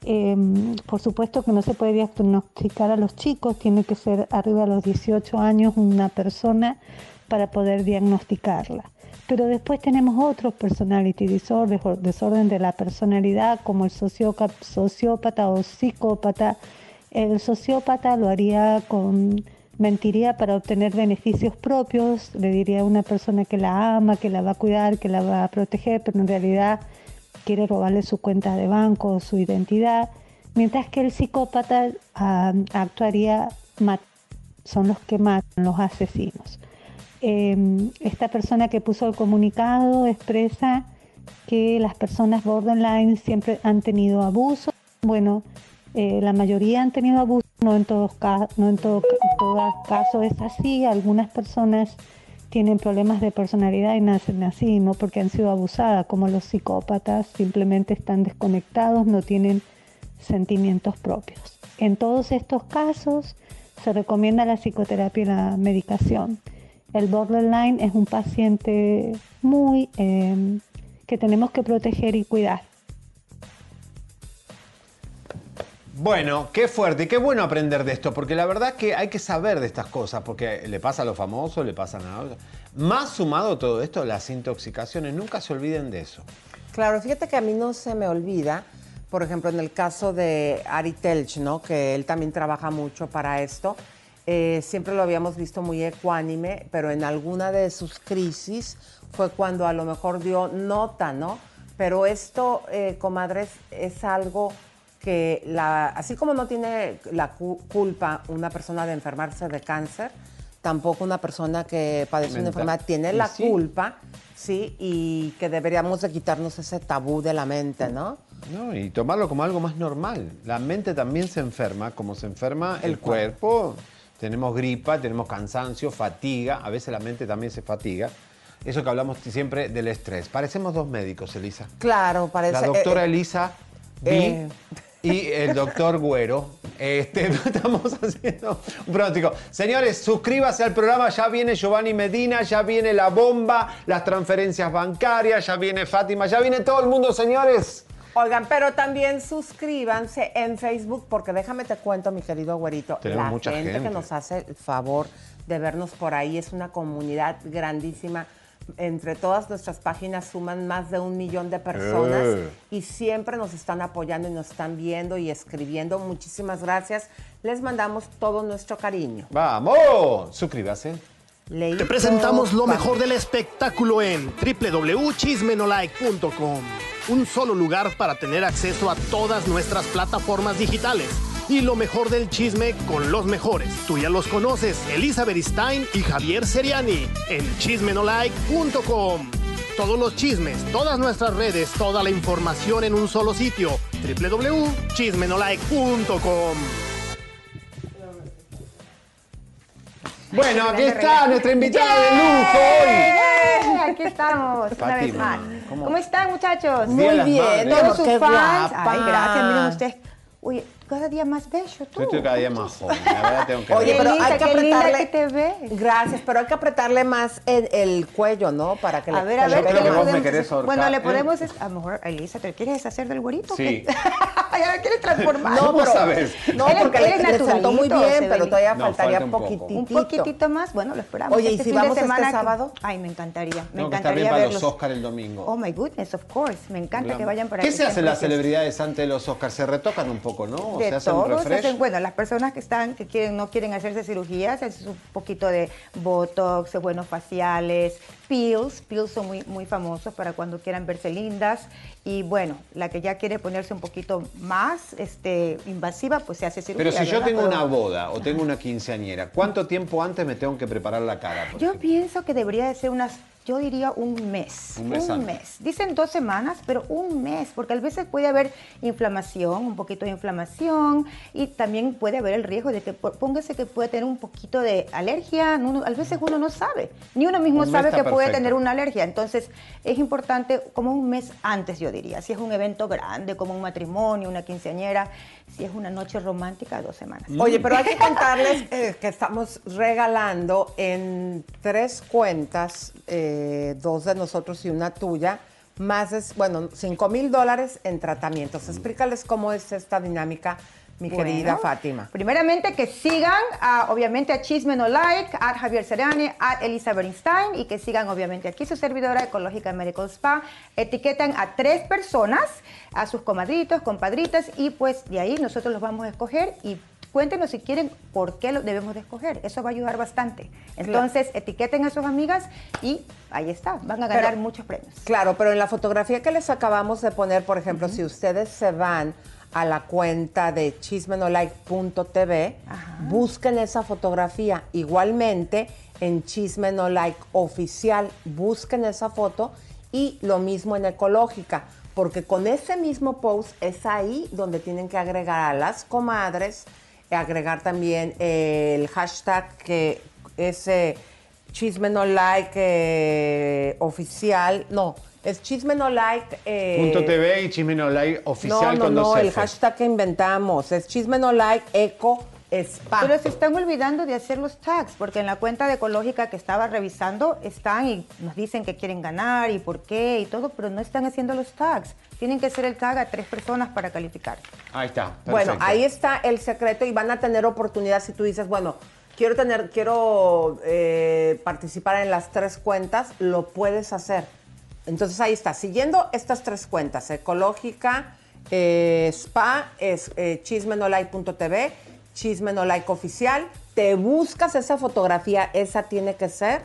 Eh, por supuesto que no se puede diagnosticar a los chicos, tiene que ser arriba de los 18 años una persona para poder diagnosticarla. Pero después tenemos otros personality disorders o desorden de la personalidad como el sociópata o psicópata. El sociópata lo haría con mentiría para obtener beneficios propios, le diría a una persona que la ama, que la va a cuidar, que la va a proteger, pero en realidad quiere robarle su cuenta de banco su identidad, mientras que el psicópata ah, actuaría, son los que matan, los asesinos. Eh, esta persona que puso el comunicado expresa que las personas borderline siempre han tenido abuso. Bueno, eh, la mayoría han tenido abuso, no en todos no todo caso es así. Algunas personas tienen problemas de personalidad y nacen así, no porque han sido abusadas, como los psicópatas, simplemente están desconectados, no tienen sentimientos propios. En todos estos casos se recomienda la psicoterapia y la medicación. El borderline es un paciente muy eh, que tenemos que proteger y cuidar. Bueno, qué fuerte, qué bueno aprender de esto, porque la verdad que hay que saber de estas cosas, porque le pasa a los famosos, le pasan a otros. Más sumado a todo esto, las intoxicaciones, nunca se olviden de eso. Claro, fíjate que a mí no se me olvida, por ejemplo, en el caso de Ari Telch, ¿no? Que él también trabaja mucho para esto. eh, siempre lo habíamos visto muy ecuánime, pero en alguna de sus crisis fue cuando a lo mejor dio nota, ¿no? Pero esto, eh, comadres, es algo que la, así como no tiene la cu- culpa una persona de enfermarse de cáncer, tampoco una persona que padece una enfermedad tiene la sí. culpa, sí, y que deberíamos de quitarnos ese tabú de la mente, ¿no? No, y tomarlo como algo más normal. La mente también se enferma, como se enferma el, El cuerpo. Tenemos gripa, tenemos cansancio, fatiga, a veces la mente también se fatiga. Eso que hablamos siempre del estrés. Parecemos dos médicos, Elisa. Claro, parece. La doctora eh, Elisa B eh. y el doctor Güero. Este, estamos haciendo un pronóstico. Señores, suscríbase al programa. Ya viene Giovanni Medina, ya viene la bomba, las transferencias bancarias, ya viene Fátima, ya viene todo el mundo, señores. Oigan, pero también suscríbanse en Facebook, porque déjame te cuento, mi querido güerito, Tenemos la mucha gente, gente. que nos hace el favor de vernos por ahí es una comunidad grandísima. Entre todas nuestras páginas suman más de un millón de personas Eh. y siempre nos están apoyando y nos están viendo y escribiendo. Muchísimas gracias. Les mandamos todo nuestro cariño. ¡Vamos! Suscríbase. Leito, Te presentamos lo mejor del espectáculo en www.chismenolike.com. Un solo lugar para tener acceso a todas nuestras plataformas digitales. Y lo mejor del chisme con los mejores. Tú ya los conoces, Elizabeth Stein y Javier Seriani en chismenolike.com. Todos los chismes, todas nuestras redes, toda la información en un solo sitio. www.chismenolike.com. Bueno, aquí está nuestra invitada de lujo hoy. Aquí estamos, una vez más. ¿cómo- ¿Cómo, están, muchachos? Las Madres. Todos sus fans. guapa. Ay, gracias, miren ustedes. Uy, cada día más bello tú. Yo estoy cada día más joven, la verdad tengo que Oye, pero hay que apretarle. que te ves. Gracias, pero hay que apretarle más el, el cuello, ¿no? Para que A le- ver, a ver, creo ¿qué pegue le que vos me querés ahorcar, Bueno, le ¿eh? podemos, a lo mejor, Elisa, ¿te quieres deshacer del güerito? Sí. ya la quieres transformar. No, ¿Cómo pero, sabes? no, porque él le, le sentó muy bien, pero ve todavía No, faltaría falta un poco. poquitito. Un poquitito más, bueno, lo esperamos. Oye, ¿y Este si fin de vamos este semana que- sábado? Ay, me encantaría. Me Tengo que estar bien encantaría para los Oscars el domingo. Oh my goodness, of course. Me encanta que vayan para ¿Qué se hacen las celebridades antes de los Oscars? Se retocan un poco, ¿no? O de se hacen un todo, se refresh. hacen- bueno, las personas que están, que quieren, no quieren hacerse cirugías, es un poquito de botox, buenos faciales, peels, peels son muy, muy famosos para cuando quieran verse lindas, y bueno, la que ya quiere ponerse un poquito más este, invasiva, pues se hace cirugía. Pero si yo tengo Pero una boda o tengo una quinceañera, ¿cuánto tiempo antes me tengo que preparar la cara? Yo ejemplo? pienso que debería de ser unas, yo diría un mes. Un mes. Dicen dos semanas, pero un mes, porque a veces puede haber inflamación, un poquito de inflamación, y también puede haber el riesgo de que, póngase que puede tener un poquito de alergia, a veces uno no sabe, ni uno mismo Un sabe que puede tener una alergia, entonces es importante como un mes antes, yo diría, si es un evento grande, como un matrimonio, una quinceañera, si es una noche romántica, dos semanas. Oye, pero hay que contarles eh, que estamos regalando en tres cuentas, eh, dos de nosotros y una tuya, más de, bueno, 5 mil dólares en tratamientos. Explícales cómo es esta dinámica, mi Bueno, querida Fátima. Primeramente que sigan a, obviamente a Chisme No Like, a Javier Serane, a Elisa Bernstein y que sigan obviamente aquí su servidora Ecológica Medical Spa. Etiquetan a tres personas, a sus comadritos, compadritas y pues de ahí nosotros los vamos a escoger y cuéntenos si quieren por qué lo debemos de escoger. Eso va a ayudar bastante. Entonces etiqueten a sus amigas y ahí está, van a ganar Pero- muchos premios. Claro, pero en la fotografía que les acabamos de poner, por ejemplo, si ustedes se van a la cuenta de chismenolike.tv, busquen esa fotografía. Igualmente, en Chisme No Like Oficial, busquen esa foto y lo mismo en Ecológica, porque con ese mismo post es ahí donde tienen que agregar a las comadres, agregar también el hashtag que es eh, Chisme No Like eh, Oficial, no, es Chisme No Like... eh, Punto TV y Chisme No Like oficial no, no, con dos no, el hashtag que inventamos es Chisme No Like Eco Spa. Pero se están olvidando de hacer los tags, porque en la cuenta de Ecológica que estaba revisando están y nos dicen que quieren ganar y por qué y todo, pero no están haciendo los tags. Tienen que hacer el tag a tres personas para calificar. Ahí está. Bueno, ahí está el secreto y van a tener oportunidad si tú dices, bueno, quiero tener, quiero eh, participar en las tres cuentas, lo puedes hacer. Entonces ahí está, siguiendo estas tres cuentas, ecológica, eh, spa, es eh, oficial, te buscas esa fotografía, esa tiene que ser,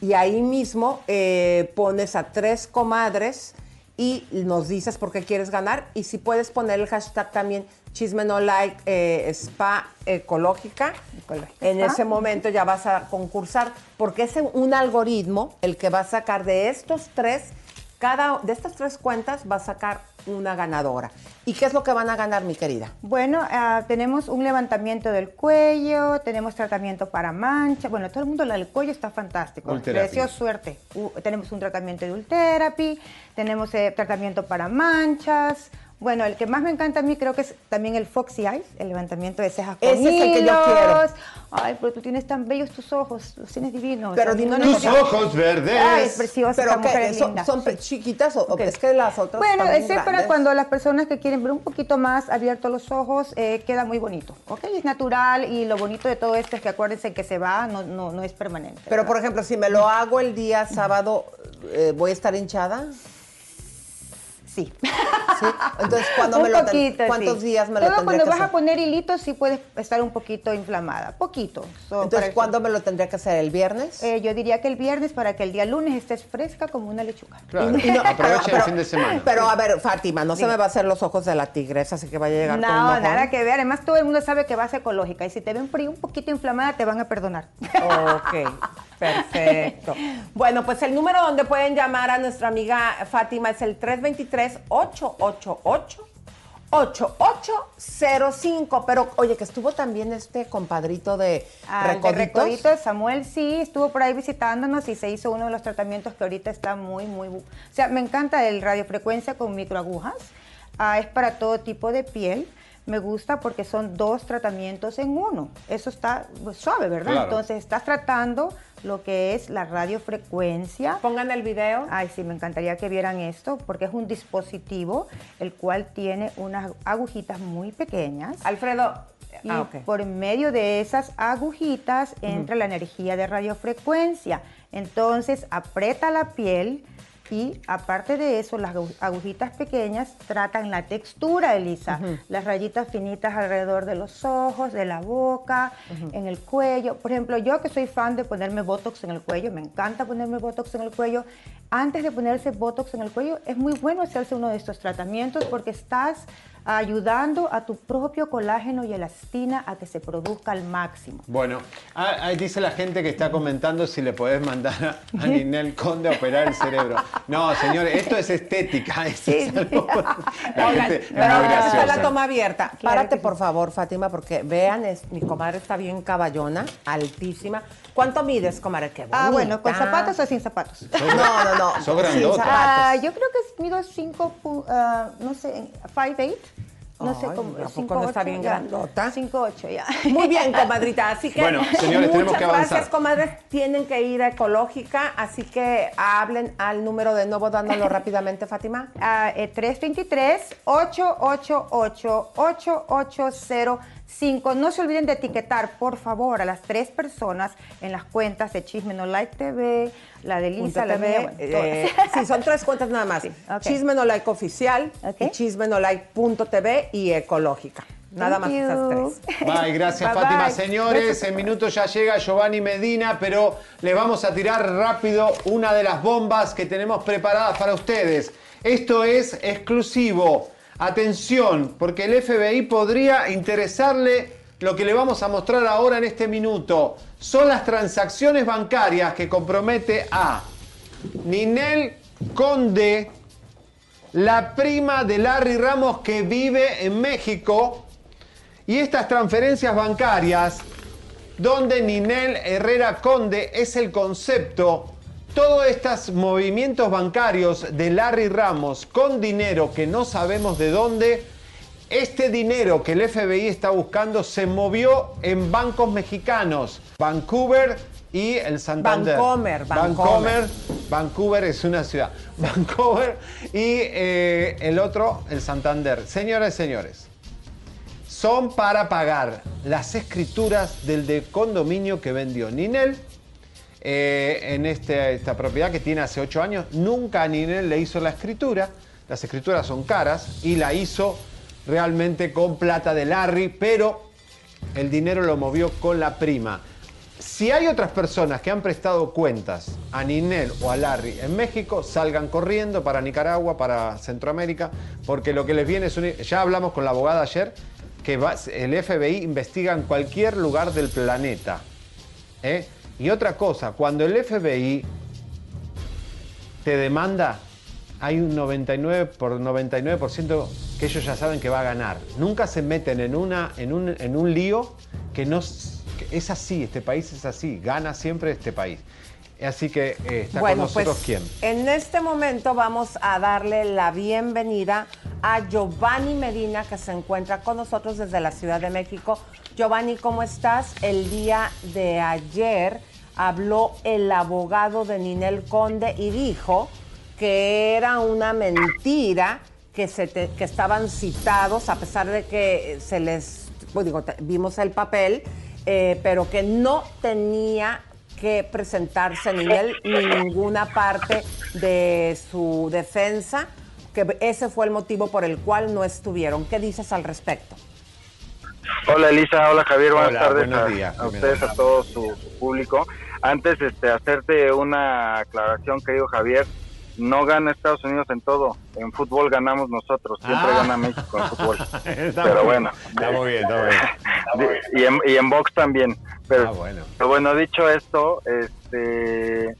y ahí mismo eh, pones a tres comadres y nos dices por qué quieres ganar. Y si puedes poner el hashtag también chisme no like eh, spa ecológica, Ecológica en ese momento ya vas a concursar, porque es un algoritmo el que va a sacar de estos tres, cada de estas tres cuentas va a sacar una ganadora. ¿Y qué es lo que van a ganar, mi querida? Bueno, ah, tenemos un levantamiento del cuello, tenemos tratamiento para mancha. Bueno, todo el mundo, la del cuello está fantástico. Deseo suerte. U- tenemos un tratamiento de Ultherapy, tenemos eh, tratamiento para manchas. Bueno, el que más me encanta a mí creo que es también el Foxy Eyes, el levantamiento de cejas con Ese es el que yo quiero. Ay, pero tú tienes tan bellos tus ojos, los tienes divinos. Pero O sea, dime no Tus ojos verdes. Ay, es preciosa ¿Pero esta mujer, es ¿Son, linda. son Sí. chiquitas o o Ok. es que las otras Bueno, es para cuando las personas que quieren ver un poquito más abiertos los ojos, eh, queda muy bonito, ¿ok? Es natural y lo bonito de todo esto es que acuérdense que se va, no, no, no es permanente. Pero, ¿verdad? por ejemplo, si me lo hago el día sábado, eh, ¿voy a estar hinchada? Sí. Sí. Entonces, ¿cuándo me lo ten- poquito, ¿cuántos sí. días me lo Todo tendría cuando que vas a poner hilitos sí puedes estar un poquito inflamada, poquito. So, Entonces, ¿cuándo me lo tendría que hacer? ¿El viernes? Eh, yo diría que el viernes para que el día lunes estés fresca como una lechuga. Claro, no- aprovecha pero- el fin de semana. Pero a ver, Fátima, no se me va a hacer los ojos de la tigresa, así que vaya a llegar con un No, ojón. nada que ver. Además, todo el mundo sabe que vas ecológica y si te ven por ahí un poquito inflamada, te van a perdonar. Ok, perfecto. Bueno, pues el número donde pueden llamar a nuestra amiga Fátima es el 323-888. 8805, pero oye, que estuvo también este compadrito de Ah, de Recoditos. Samuel sí estuvo por ahí visitándonos y se hizo uno de los tratamientos que ahorita está muy, muy... O sea, me encanta el radiofrecuencia con microagujas. Ah, es para todo tipo de piel. Me gusta porque son dos tratamientos en uno. Eso está pues, suave, ¿verdad? Claro. Entonces estás tratando lo que es la radiofrecuencia. Pongan el video. Ay, sí, me encantaría que vieran esto porque es un dispositivo el cual tiene unas agujitas muy pequeñas. Alfredo, y ah, por medio de esas agujitas entra la energía de radiofrecuencia. Entonces aprieta la piel y aparte de eso, las agu- agujitas pequeñas tratan la textura, Elisa. Las rayitas finitas alrededor de los ojos, de la boca, en el cuello. Por ejemplo, yo que soy fan de ponerme Botox en el cuello, me encanta ponerme Botox en el cuello. Antes de ponerse Botox en el cuello, es muy bueno hacerse uno de estos tratamientos porque estás ayudando a tu propio colágeno y elastina a que se produzca al máximo. Bueno, ah, ahí dice la gente que está comentando si le podés mandar a, a Ninel Conde a operar el cerebro. No, señores, esto es estética. esto es algo- la Oigan, gente es pero muy ahora está graciosa. la toma abierta. Claro Párate, por favor, Fátima, porque vean, es, mi comadre está bien caballona, altísima. ¿Cuánto mides, comadre? Qué Ah, bueno, ¿con zapatos o sin zapatos? No, no, no. Zapatos. Ah, yo creo que mido 5, no sé, 5'8". No sé cómo. ¿a poco no está bien grandota? 5'8", ya. Muy bien, comadrita. Así que Bueno, señores, tenemos muchas que avanzar. gracias, comadres. Tienen que ir a Ecológica, así que hablen al número de nuevo, dándolo rápidamente, Fátima. Ah, eh, 323-888-8805. No se olviden de etiquetar, por favor, a las tres personas en las cuentas de Chisme No Like TV, la de Lisa, la TV, mía. bueno, eh, sí, son tres cuentas nada más. ok. Chisme no like oficial, y chisme no like punto TV y ecológica. Nada Thank más esas you. tres. Bye, gracias Bye, Fátima. bye. Señores, en minutos ya llega Giovanni Medina, pero les vamos a tirar rápido una de las bombas que tenemos preparadas para ustedes. Esto es exclusivo. Atención, porque el FBI podría interesarle lo que le vamos a mostrar ahora en este minuto. Son las transacciones bancarias que compromete a Ninel Conde, la prima de Larry Ramos que vive en México, y estas transferencias bancarias, donde Ninel Herrera Conde es el concepto, todos estos movimientos bancarios de Larry Ramos con dinero que no sabemos de dónde, este dinero que el FBI está buscando se movió en bancos mexicanos, Vancouver y el Santander. Vancomer, Vancomer. Vancomer, Vancouver es una ciudad. Vancouver y eh, el otro, el Santander. Señoras y señores, son para pagar las escrituras del de condominio que vendió Ninel eh, en este- esta propiedad que tiene hace ocho años. Nunca a Ninel le hizo la escritura. Las escrituras son caras y la hizo realmente con plata de Larry, pero el dinero lo movió con la prima. Si hay otras personas que han prestado cuentas a Ninel o a Larry en México, salgan corriendo para Nicaragua, para Centroamérica, porque lo que les viene es un... Ya hablamos con la abogada ayer, que el FBI investiga en cualquier lugar del planeta. ¿eh? Y otra cosa, cuando el FBI te demanda, hay un 99 por 99% que ellos ya saben que va a ganar. Nunca se meten en, una, en, un, en un lío que no que es así, este país es así, gana siempre este país. Así que eh, está con nosotros quién. en este momento vamos a darle la bienvenida a Giovanni Medina, que se encuentra con nosotros desde la Ciudad de México. Giovanni, ¿cómo estás? El día de ayer habló el abogado de Ninel Conde y dijo que era una mentira que, se te- que estaban citados, a pesar de que se les, pues digo, vimos el papel, eh, pero que no tenía que presentarse Ninel ni ninguna parte de su defensa, que ese fue el motivo por el cual no estuvieron. ¿Qué dices al respecto? Hola Elisa, hola Javier, buenas Hola, tardes buenos a, días, a primero. ustedes, a todo su, su público. Antes, este, hacerte una aclaración, querido Javier, no gana Estados Unidos en todo, en fútbol ganamos nosotros, siempre Ah. gana México en fútbol. Está Pero muy bueno, bien, Está muy bien, está muy bien. y en, y en box también. Pero, Ah, bueno. pero bueno, dicho esto, este,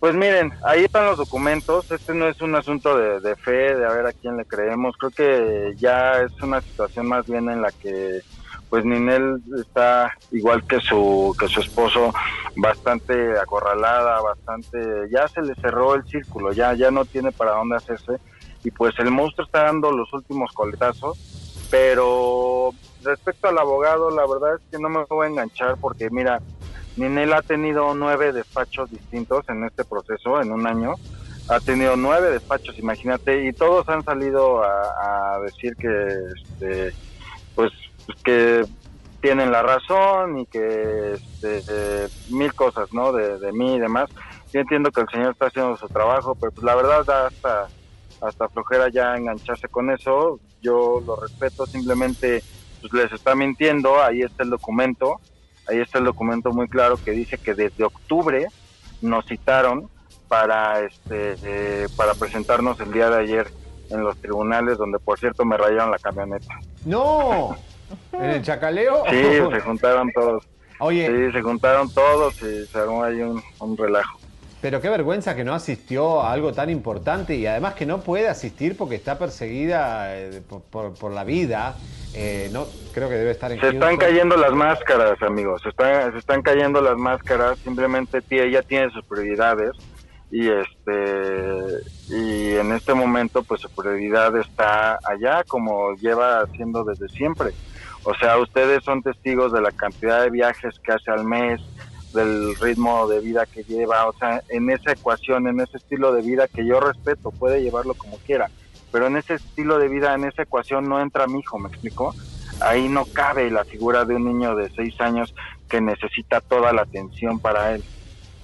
pues miren, ahí están los documentos. Este no es un asunto de, de fe, de a ver a quién le creemos. Creo que ya es una situación más bien en la que, pues Ninel está igual que su que su esposo, bastante acorralada, bastante, ya se le cerró el círculo, ya ya no tiene para dónde hacerse y pues el monstruo está dando los últimos coletazos Pero respecto al abogado, la verdad es que no me voy a enganchar porque mira, Ninel ha tenido nueve despachos distintos en este proceso, en un año. Ha tenido nueve despachos, imagínate, y todos han salido a, a decir que, este, pues, que tienen la razón y que este, eh, mil cosas, ¿no? De, de mí y demás. Yo entiendo que el señor está haciendo su trabajo, pero pues la verdad da hasta, hasta flojera ya engancharse con eso. Yo lo respeto, simplemente pues les está mintiendo, ahí está el documento, ahí está el documento muy claro que dice que desde octubre nos citaron para este eh, para presentarnos el día de ayer en los tribunales donde por cierto me rayaron la camioneta. ¡No! ¿En el chacaleo? Sí, se juntaron todos. Oye. Sí, se juntaron todos y se armó ahí un, un relajo. Pero qué vergüenza que no asistió a algo tan importante y además que no puede asistir porque está perseguida eh, por, por- por la vida. Eh, no, creo que debe estar en Se están Houston. cayendo las máscaras, amigos. Se están, se están cayendo las máscaras. Simplemente tí- ella tiene sus prioridades y este y en este momento pues su prioridad está allá como lleva haciendo desde siempre. O sea, ustedes son testigos de la cantidad de viajes que hace al mes, del ritmo de vida que lleva, o sea, en esa ecuación, en ese estilo de vida que yo respeto, puede llevarlo como quiera, pero en ese estilo de vida, en esa ecuación no entra mi hijo, ¿me explico? Ahí no cabe la figura de un niño de seis años que necesita toda la atención para él.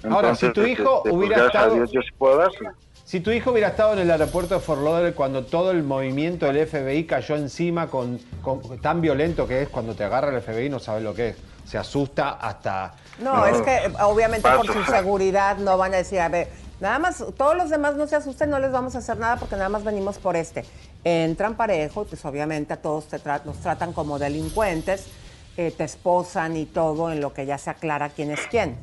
Ahora, si tu hijo pues, hubiera gracias a estado- Dios, yo sí puedo dárselo. Si tu hijo hubiera estado en el aeropuerto de Fort Lauderdale cuando todo el movimiento del FBI cayó encima con, con- tan violento que es cuando te agarra el FBI no sabes lo que es. Se asusta hasta... No, es que eh, obviamente por su seguridad no van a decir, a ver, nada más, todos los demás no se asusten, no les vamos a hacer nada porque nada más venimos por este. Entran parejo, y pues obviamente a todos te tra- nos tratan como delincuentes, eh, te esposan y todo en lo que ya se aclara quién es quién.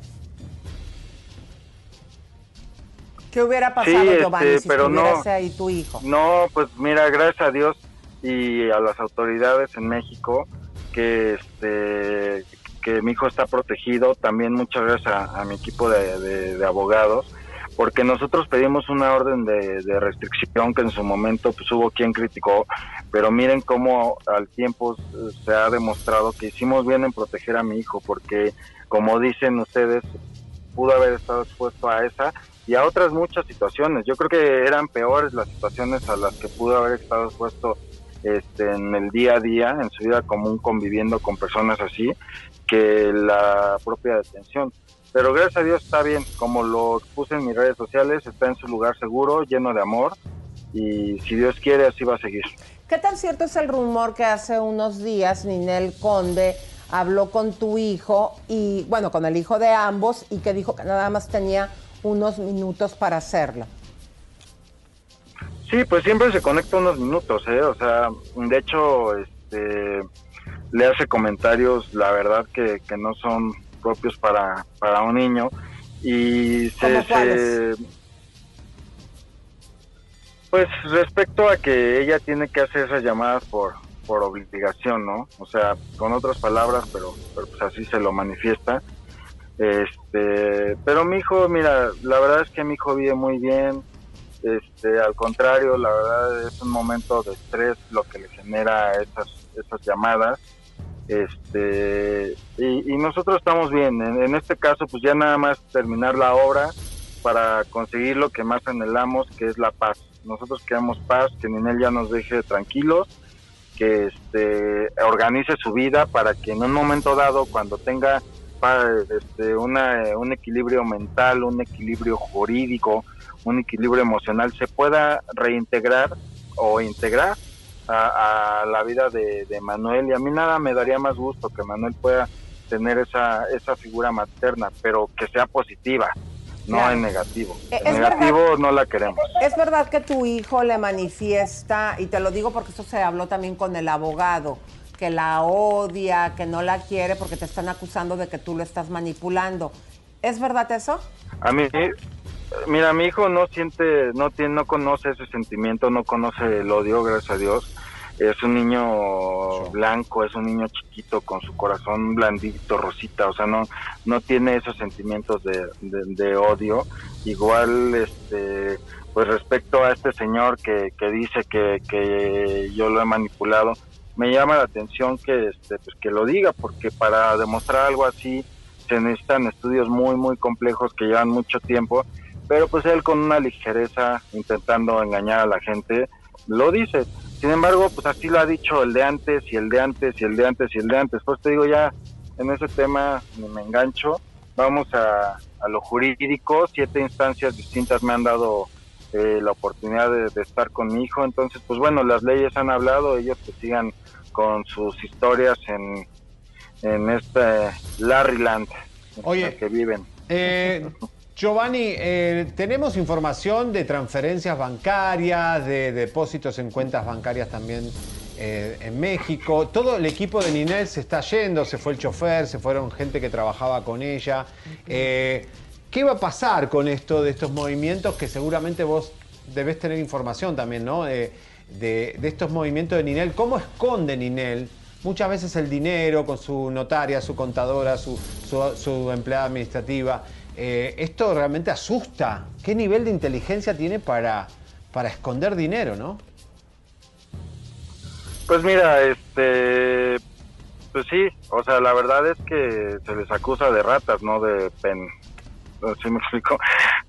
¿Qué hubiera pasado, Sí, este, si pero no. ese ahí tu hijo? No, pues mira, gracias a Dios y a las autoridades en México que este que mi hijo está protegido, también muchas gracias a, a mi equipo de, de- de abogados, porque nosotros pedimos una orden de, de restricción que en su momento pues hubo quien criticó, pero miren cómo al tiempo se ha demostrado que hicimos bien en proteger a mi hijo, porque como dicen ustedes, pudo haber estado expuesto a esa y a otras muchas situaciones. Yo creo que eran peores las situaciones a las que pudo haber estado expuesto este, en el día a día, en su vida común, conviviendo con personas así, que la propia detención. Pero gracias a Dios está bien, como lo puse en mis redes sociales, está en su lugar seguro, lleno de amor, y si Dios quiere así va a seguir. ¿Qué tan cierto es el rumor que hace unos días Ninel Conde habló con tu hijo y, bueno, con el hijo de ambos y que dijo que nada más tenía unos minutos para hacerlo? Sí, pues siempre se conecta unos minutos, ¿eh? O sea, de hecho, este, le hace comentarios, la verdad, que, que no son propios para, para un niño. Y se. Pues respecto a que ella tiene que hacer esas llamadas por, por obligación, ¿no? O sea, con otras palabras, pero, pues así se lo manifiesta. Este, pero mi hijo, mira, la verdad es que mi hijo vive muy bien. Este, al contrario, la verdad es un momento de estrés lo que le genera esas, esas llamadas. Este, y, y nosotros estamos bien. En, en este caso, pues ya nada más terminar la obra para conseguir lo que más anhelamos, que es la paz. Nosotros queremos paz, que Ninel ya nos deje tranquilos, que este, organice su vida para que en un momento dado, cuando tenga este, una, un equilibrio mental, un equilibrio jurídico, un equilibrio emocional, se pueda reintegrar o integrar a, a la vida de, de Manuel. Y a mí nada me daría más gusto que Manuel pueda tener esa, esa figura materna, pero que sea positiva, no Claro. en negativo. Eh, En es negativo no la queremos. ¿Es verdad que tu hijo le manifiesta, y te lo digo porque esto se habló también con el abogado, que la odia, que no la quiere porque te están acusando de que tú lo estás manipulando? ¿Es verdad eso? A mí, mira, mi hijo no siente, no tiene, no conoce ese sentimiento, no conoce el odio, gracias a Dios. Es un niño blanco, es un niño chiquito con su corazón blandito, rosita, o sea, no, no tiene esos sentimientos de, de- de odio. Igual, este, pues respecto a este señor que, que dice que, que yo lo he manipulado, me llama la atención que, este, pues, que lo diga, porque para demostrar algo así se necesitan estudios muy, muy complejos que llevan mucho tiempo, pero pues él con una ligereza intentando engañar a la gente, lo dice. Sin embargo, pues así lo ha dicho el de antes y el de antes y el de antes y el de antes. Pues te digo ya, en ese tema ni me engancho. Vamos a, a lo jurídico, siete instancias distintas me han dado eh, la oportunidad de, estar con mi hijo. Entonces, pues bueno, las leyes han hablado, ellos que sigan con sus historias en, en este Larryland Oye, que viven. Eh, Giovanni, eh, tenemos información de transferencias bancarias, de depósitos en cuentas bancarias también eh, en México. Todo el equipo de Ninel se está yendo, se fue el chofer, se fueron gente que trabajaba con ella. ¿Qué va a pasar con esto de estos movimientos que seguramente vos debés tener información también, ¿no? De, estos movimientos de Ninel. ¿Cómo esconde Ninel muchas veces el dinero con su notaria, su contadora, su, empleada administrativa? Eh, esto realmente asusta. ¿Qué nivel de inteligencia tiene para, para esconder dinero, no? Pues mira, este, pues sí, o sea, la verdad es que se les acusa de ratas, no de pen, si me explico,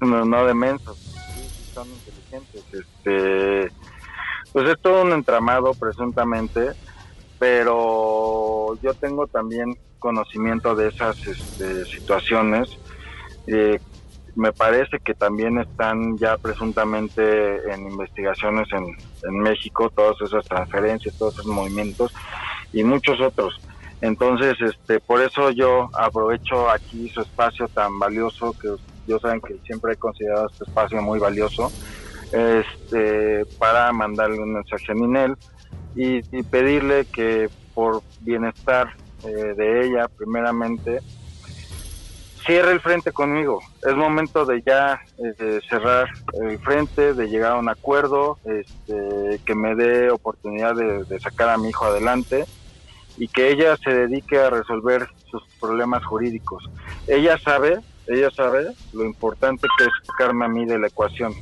no, no de mensos, son inteligentes, este, pues es todo un entramado presuntamente, pero yo tengo también conocimiento de esas este, situaciones, eh, me parece que también están ya presuntamente en investigaciones en, en México, todas esas transferencias, todos esos movimientos y muchos otros. Entonces, este, por eso yo aprovecho aquí su espacio tan valioso, que yo saben que siempre he considerado este espacio muy valioso, este, para mandarle un mensaje a Ninel y, pedirle que por bienestar eh, de ella, primeramente, cierre el frente conmigo. Es momento de ya eh, cerrar el frente, de llegar a un acuerdo, este, que me dé oportunidad de sacar a mi hijo adelante y que ella se dedique a resolver sus problemas jurídicos. Ella sabe, ella sabe lo importante que es sacarme a mí de la ecuación,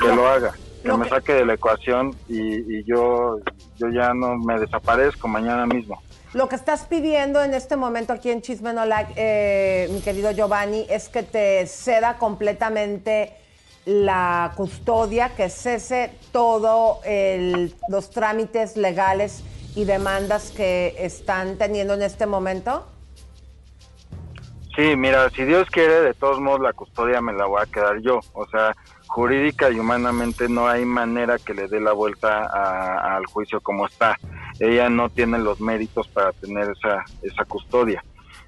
que lo haga, que me saque de la ecuación y, yo, yo ya no me desaparezco mañana mismo. Lo que estás pidiendo en este momento aquí en Chisme eh, mi querido Giovanni, es que te ceda completamente la custodia, que cese todo los trámites legales y demandas que están teniendo en este momento? Sí, mira, si Dios quiere, de todos modos la custodia me la voy a quedar yo. O sea, jurídica y humanamente no hay manera que le dé la vuelta al juicio como está. Ella no tiene los méritos para tener esa, esa custodia.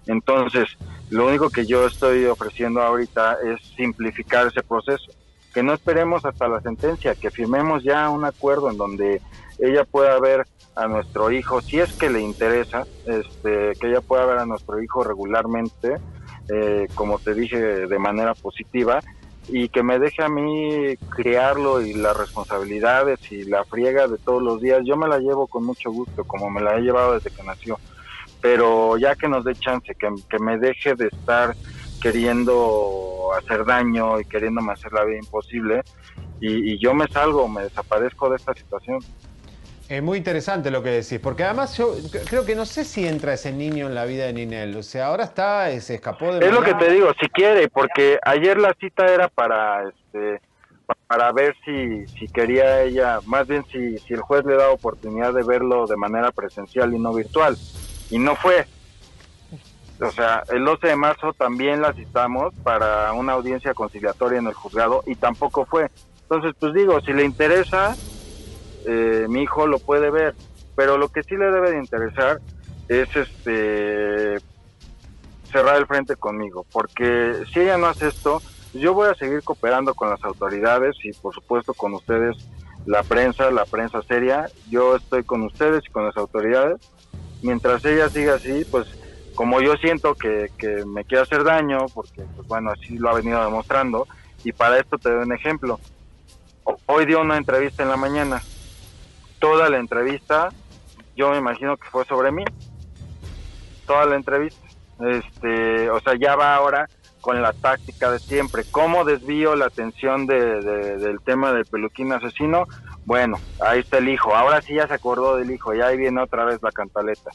Entonces, lo único que yo estoy ofreciendo ahorita es simplificar ese proceso. Que no esperemos hasta la sentencia, que firmemos ya un acuerdo en donde ella pueda ver a nuestro hijo, si es que le interesa, este, que ella pueda ver a nuestro hijo regularmente, eh, como te dije, de manera positiva, y que me deje a mí criarlo y las responsabilidades y la friega de todos los días, yo me la llevo con mucho gusto, como me la he llevado desde que nació, pero ya que nos dé chance, que, que me deje de estar queriendo hacer daño y queriéndome hacer la vida imposible, y, y yo me salgo, me desaparezco de esta situación. Es muy interesante lo que decís, porque además yo creo que no sé si entra ese niño en la vida de Ninel. O sea, ahora está, se escapó de. Es lo que te digo, si quiere, porque ayer la cita era para, este, para ver si, si quería ella, más bien si, si el juez le da oportunidad de verlo de manera presencial y no virtual. Y no fue. O sea, el 12 de marzo también la citamos para una audiencia conciliatoria en el juzgado y tampoco fue. Entonces, pues digo, si le interesa, eh, mi hijo lo puede ver, pero lo que sí le debe de interesar es este cerrar el frente conmigo, porque si ella no hace esto, yo voy a seguir cooperando con las autoridades y por supuesto con ustedes, la prensa, la prensa seria, yo estoy con ustedes y con las autoridades, mientras ella siga así, pues como yo siento que, que me quiere hacer daño, porque pues bueno, así lo ha venido demostrando, y para esto te doy un ejemplo. Hoy dio una entrevista en la mañana, toda la entrevista, yo me imagino que fue sobre mí, toda la entrevista. Este, o sea, ya va ahora con la táctica de siempre. ¿Cómo desvío la atención de, del tema del peluquín asesino? Bueno, ahí está el hijo. Ahora sí ya se acordó del hijo. Ya ahí viene otra vez la cantaleta.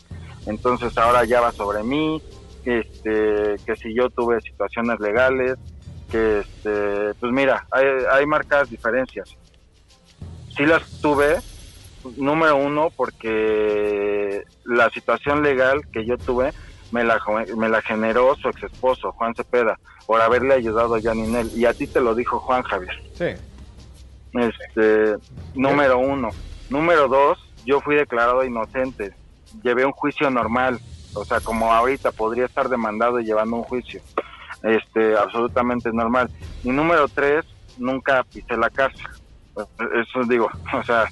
Entonces ahora ya va sobre mí. Este, que si yo tuve situaciones legales, que este, pues mira, hay, hay marcadas diferencias. Sí las tuve, número uno, porque la situación legal que yo tuve me la, me la generó su ex esposo, Juan Cepeda, por haberle ayudado a Janinel. Y a ti te lo dijo Juan Javier. Sí. Este, número uno. Número dos, yo fui declarado inocente. Llevé un juicio normal. O sea, como ahorita podría estar demandado y llevando un juicio. Este, absolutamente normal. Y número tres, nunca pisé la cárcel. Eso digo, o sea,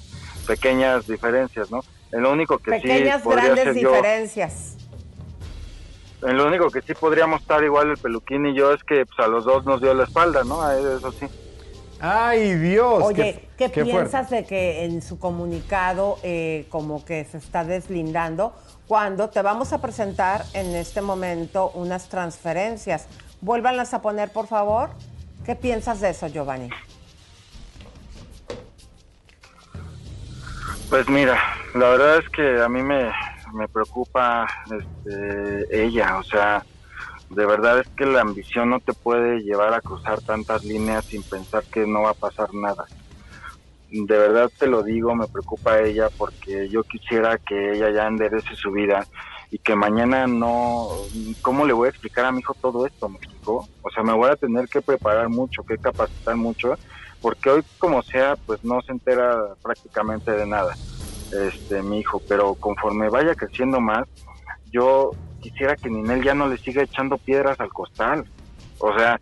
pequeñas diferencias, ¿no? En lo único que Pequeñas, sí podría grandes ser yo, diferencias. en lo único que sí podríamos estar igual el peluquín y yo es que pues, a los dos nos dio la espalda, ¿no? A Eso sí. Ay, Dios. Oye, ¿qué, qué piensas de que en su comunicado eh, como que se está deslindando cuando te vamos a presentar en este momento unas transferencias? Vuélvanlas a poner, por favor. ¿Qué piensas de eso, Giovanni? Pues mira, la verdad es que a mí me, me preocupa este, ella, o sea, de verdad es que la ambición no te puede llevar a cruzar tantas líneas sin pensar que no va a pasar nada. De verdad te lo digo, me preocupa ella porque yo quisiera que ella ya enderece su vida y que mañana no... ¿Cómo le voy a explicar a mi hijo todo esto? ¿Me explicó? O sea, me voy a tener que preparar mucho, que capacitar mucho, porque hoy como sea, pues no se entera prácticamente de nada, este, mi hijo, pero conforme vaya creciendo más, yo quisiera que Ninel ya no le siga echando piedras al costal. O sea,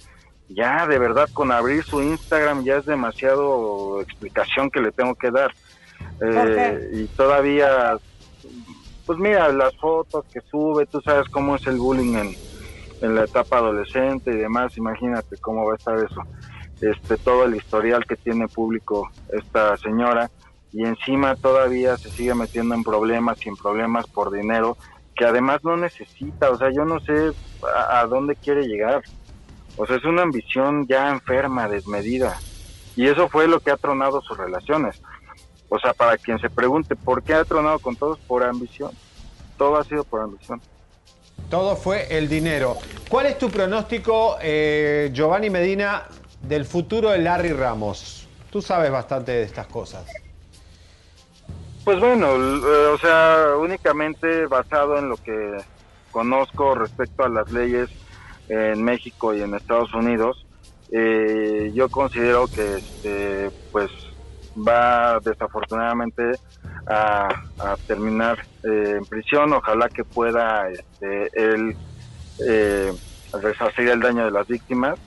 ya de verdad con abrir su Instagram ya es demasiado explicación que le tengo que dar. Eh, y todavía, pues mira, las fotos que sube, tú sabes cómo es el bullying en, en la etapa adolescente y demás, imagínate cómo va a estar eso. Este, todo el historial que tiene público esta señora y encima todavía se sigue metiendo en problemas y en problemas por dinero que además no necesita, o sea, yo no sé a, dónde quiere llegar. O sea, es una ambición ya enferma, desmedida. Y eso fue lo que ha tronado sus relaciones. O sea, para quien se pregunte por qué ha tronado con todos, por ambición. Todo ha sido por ambición. Todo fue el dinero. ¿Cuál es tu pronóstico, eh, Giovanni Medina, del futuro de Larry Ramos? Tú sabes bastante de estas cosas. Pues bueno, eh, o sea, únicamente basado en lo que conozco respecto a las leyes en México y en Estados Unidos, eh, yo considero que este, pues va desafortunadamente a, a terminar eh, en prisión. Ojalá que pueda este, él eh, resarcir el daño de las víctimas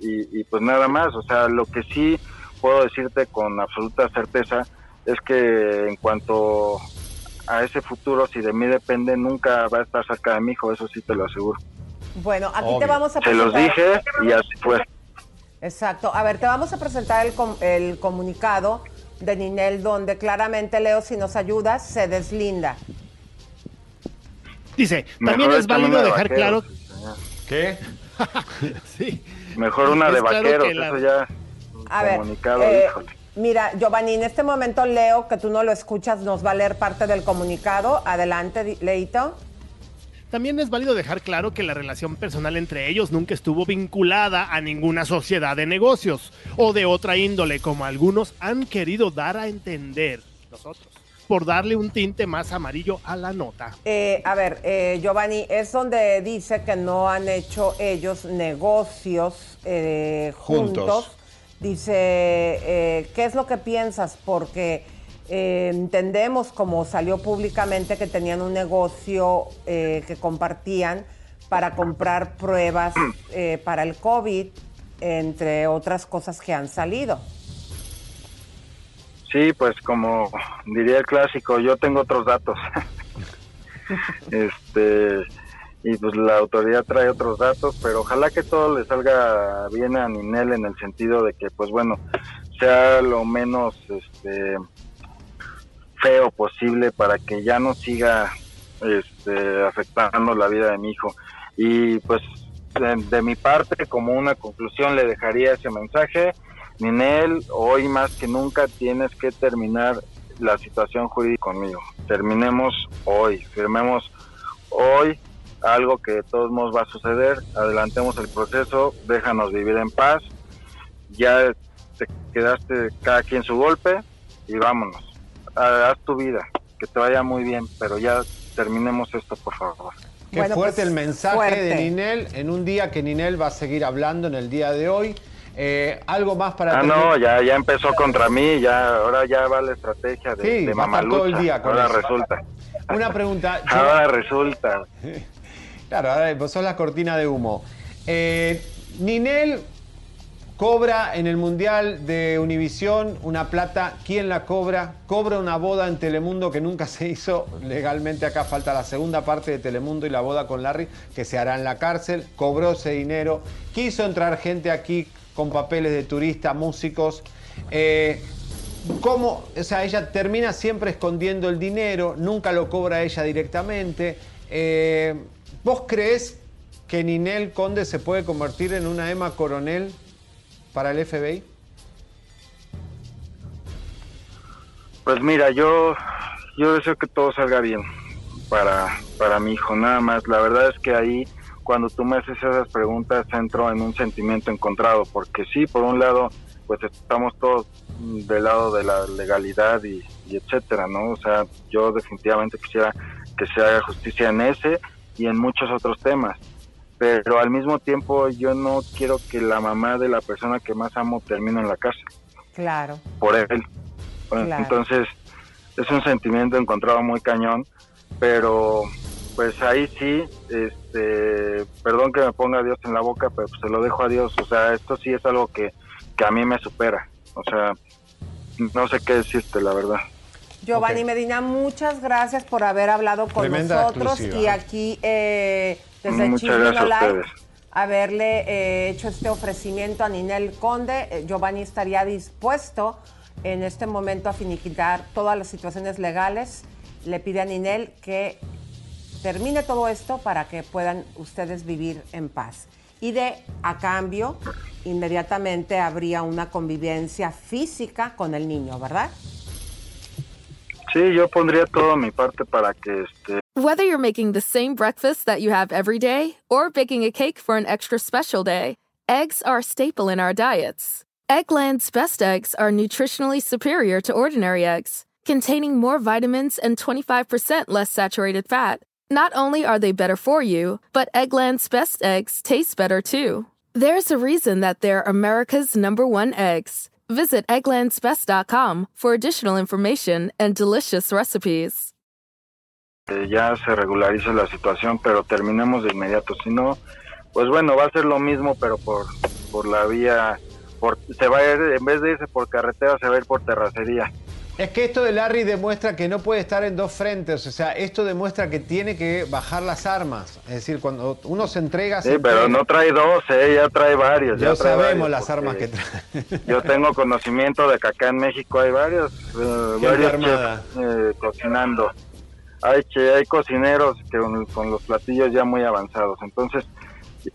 y, y pues nada más. O sea, lo que sí puedo decirte con absoluta certeza es que en cuanto a ese futuro, si de mí depende, nunca va a estar cerca de mi hijo, eso sí te lo aseguro. Bueno, aquí te vamos a Se los presentar. dije y así fue. Exacto. A ver, te vamos a presentar el, com- el comunicado de Ninel donde claramente, Leo, si nos ayudas, se deslinda. Dice, Mejor también es válido dejar vaqueros, claro... ¿Qué? sí. Mejor una de claro vaqueros, la- eso ya A ver, eh, mira, Giovanni, en este momento Leo, que tú no lo escuchas, nos va a leer parte del comunicado. Adelante, Leito. También es válido dejar claro que la relación personal entre ellos nunca estuvo vinculada a ninguna sociedad de negocios o de otra índole, como algunos han querido dar a entender nosotros, por darle un tinte más amarillo a la nota. Eh, a ver, eh, Giovanni, es donde dice que no han hecho ellos negocios eh, juntos. Juntos. Dice, eh, ¿qué es lo que piensas? Porque eh, entendemos, como salió públicamente, que tenían un negocio eh, que compartían para comprar pruebas eh, para el COVID, entre otras cosas que han salido. Sí, pues como diría el clásico, yo tengo otros datos. este y pues la autoridad trae otros datos, pero ojalá que todo le salga bien a Ninel en el sentido de que pues bueno, sea lo menos este feo posible para que ya no siga este afectando la vida de mi hijo. Y pues de, de mi parte como una conclusión le dejaría ese mensaje Ninel, hoy más que nunca tienes que terminar la situación jurídica conmigo. Terminemos hoy, firmemos hoy algo que de todos modos va a suceder, adelantemos el proceso, déjanos vivir en paz, ya te quedaste cada quien su golpe y vámonos, haz tu vida, que te vaya muy bien, pero ya terminemos esto por favor. Qué Bueno, fuerte pues, el mensaje fuerte. de Ninel en un día que Ninel va a seguir hablando en el día de hoy. Eh, algo más para Ah, no, ya, ya empezó contra mí, ya, ahora ya va la estrategia de, Sí, de todo el día con ahora eso. resulta. Una pregunta. Ahora resulta. Claro, ahora vos sos la cortina de humo. Eh, Ninel cobra en el Mundial de Univisión una plata. ¿Quién la cobra? Cobra una boda en Telemundo que nunca se hizo legalmente. Acá falta la segunda parte de Telemundo y la boda con Larry, que se hará en la cárcel. Cobró ese dinero. Quiso entrar gente aquí con papeles de turista, músicos. Eh, ¿Cómo? O sea, ella termina siempre escondiendo el dinero, nunca lo cobra ella directamente. Eh, ¿Vos crees que Ninel Conde se puede convertir en una Emma Coronel para el FBI? Pues mira, yo, yo deseo que todo salga bien para, para mi hijo, nada más. La verdad es que ahí, cuando tú me haces esas preguntas, entro en un sentimiento encontrado, porque sí, por un lado, pues estamos todos del lado de la legalidad y, y etcétera, ¿no? O sea, yo definitivamente quisiera que se haga justicia en ese y en muchos otros temas. Pero al mismo tiempo yo no quiero que la mamá de la persona que más amo termine en la cárcel Claro. por él. Bueno, Claro. Entonces, es un sentimiento encontrado muy cañón, pero pues ahí sí, este, perdón que me ponga Dios en la boca, pero pues se lo dejo a Dios. O sea, esto sí es algo que, que a mí me supera. O sea, no sé qué decirte, la verdad. Giovanni. Medina, muchas gracias por haber hablado con Tremenda nosotros exclusiva. y aquí eh, desde ustedes. haberle eh, hecho este ofrecimiento a Ninel Conde. Eh, Giovanni estaría dispuesto en este momento a finiquitar todas las situaciones legales. Le pide a Ninel que termine todo esto para que puedan ustedes vivir en paz. Y de a cambio, inmediatamente habría una convivencia física con el niño, ¿verdad? Sí, yo pondría todo mi parte para que este, Whether you're making the same breakfast that you have every day or baking a cake for an extra special day, eggs are a staple in our diets. Eggland's best eggs are nutritionally superior to ordinary eggs, containing more vitamins and 25% less saturated fat. Not only are they better for you, but Eggland's best eggs taste better too. There's a reason that they're America's number one eggs. Visit egglandsbest.com for additional information and delicious recipes. Eh, ya se regularice la situación, pero terminemos de inmediato. Si no, pues bueno, va a ser lo mismo, pero por, por la vía, por, se va a ir, en vez de irse por carretera, se va a ir por terracería. Es que esto de Larry demuestra que no puede estar en dos frentes. O sea, esto demuestra que tiene que bajar las armas. Es decir, cuando uno se entrega. se Sí, pero no trae dos, ¿eh? ya trae varios. Ya ya trae sabemos varios, las armas que trae. Yo tengo conocimiento de que acá en México hay varios, eh, varios chefs, eh, cocinando. Hay, che- hay cocineros que con, con los platillos ya muy avanzados. Entonces,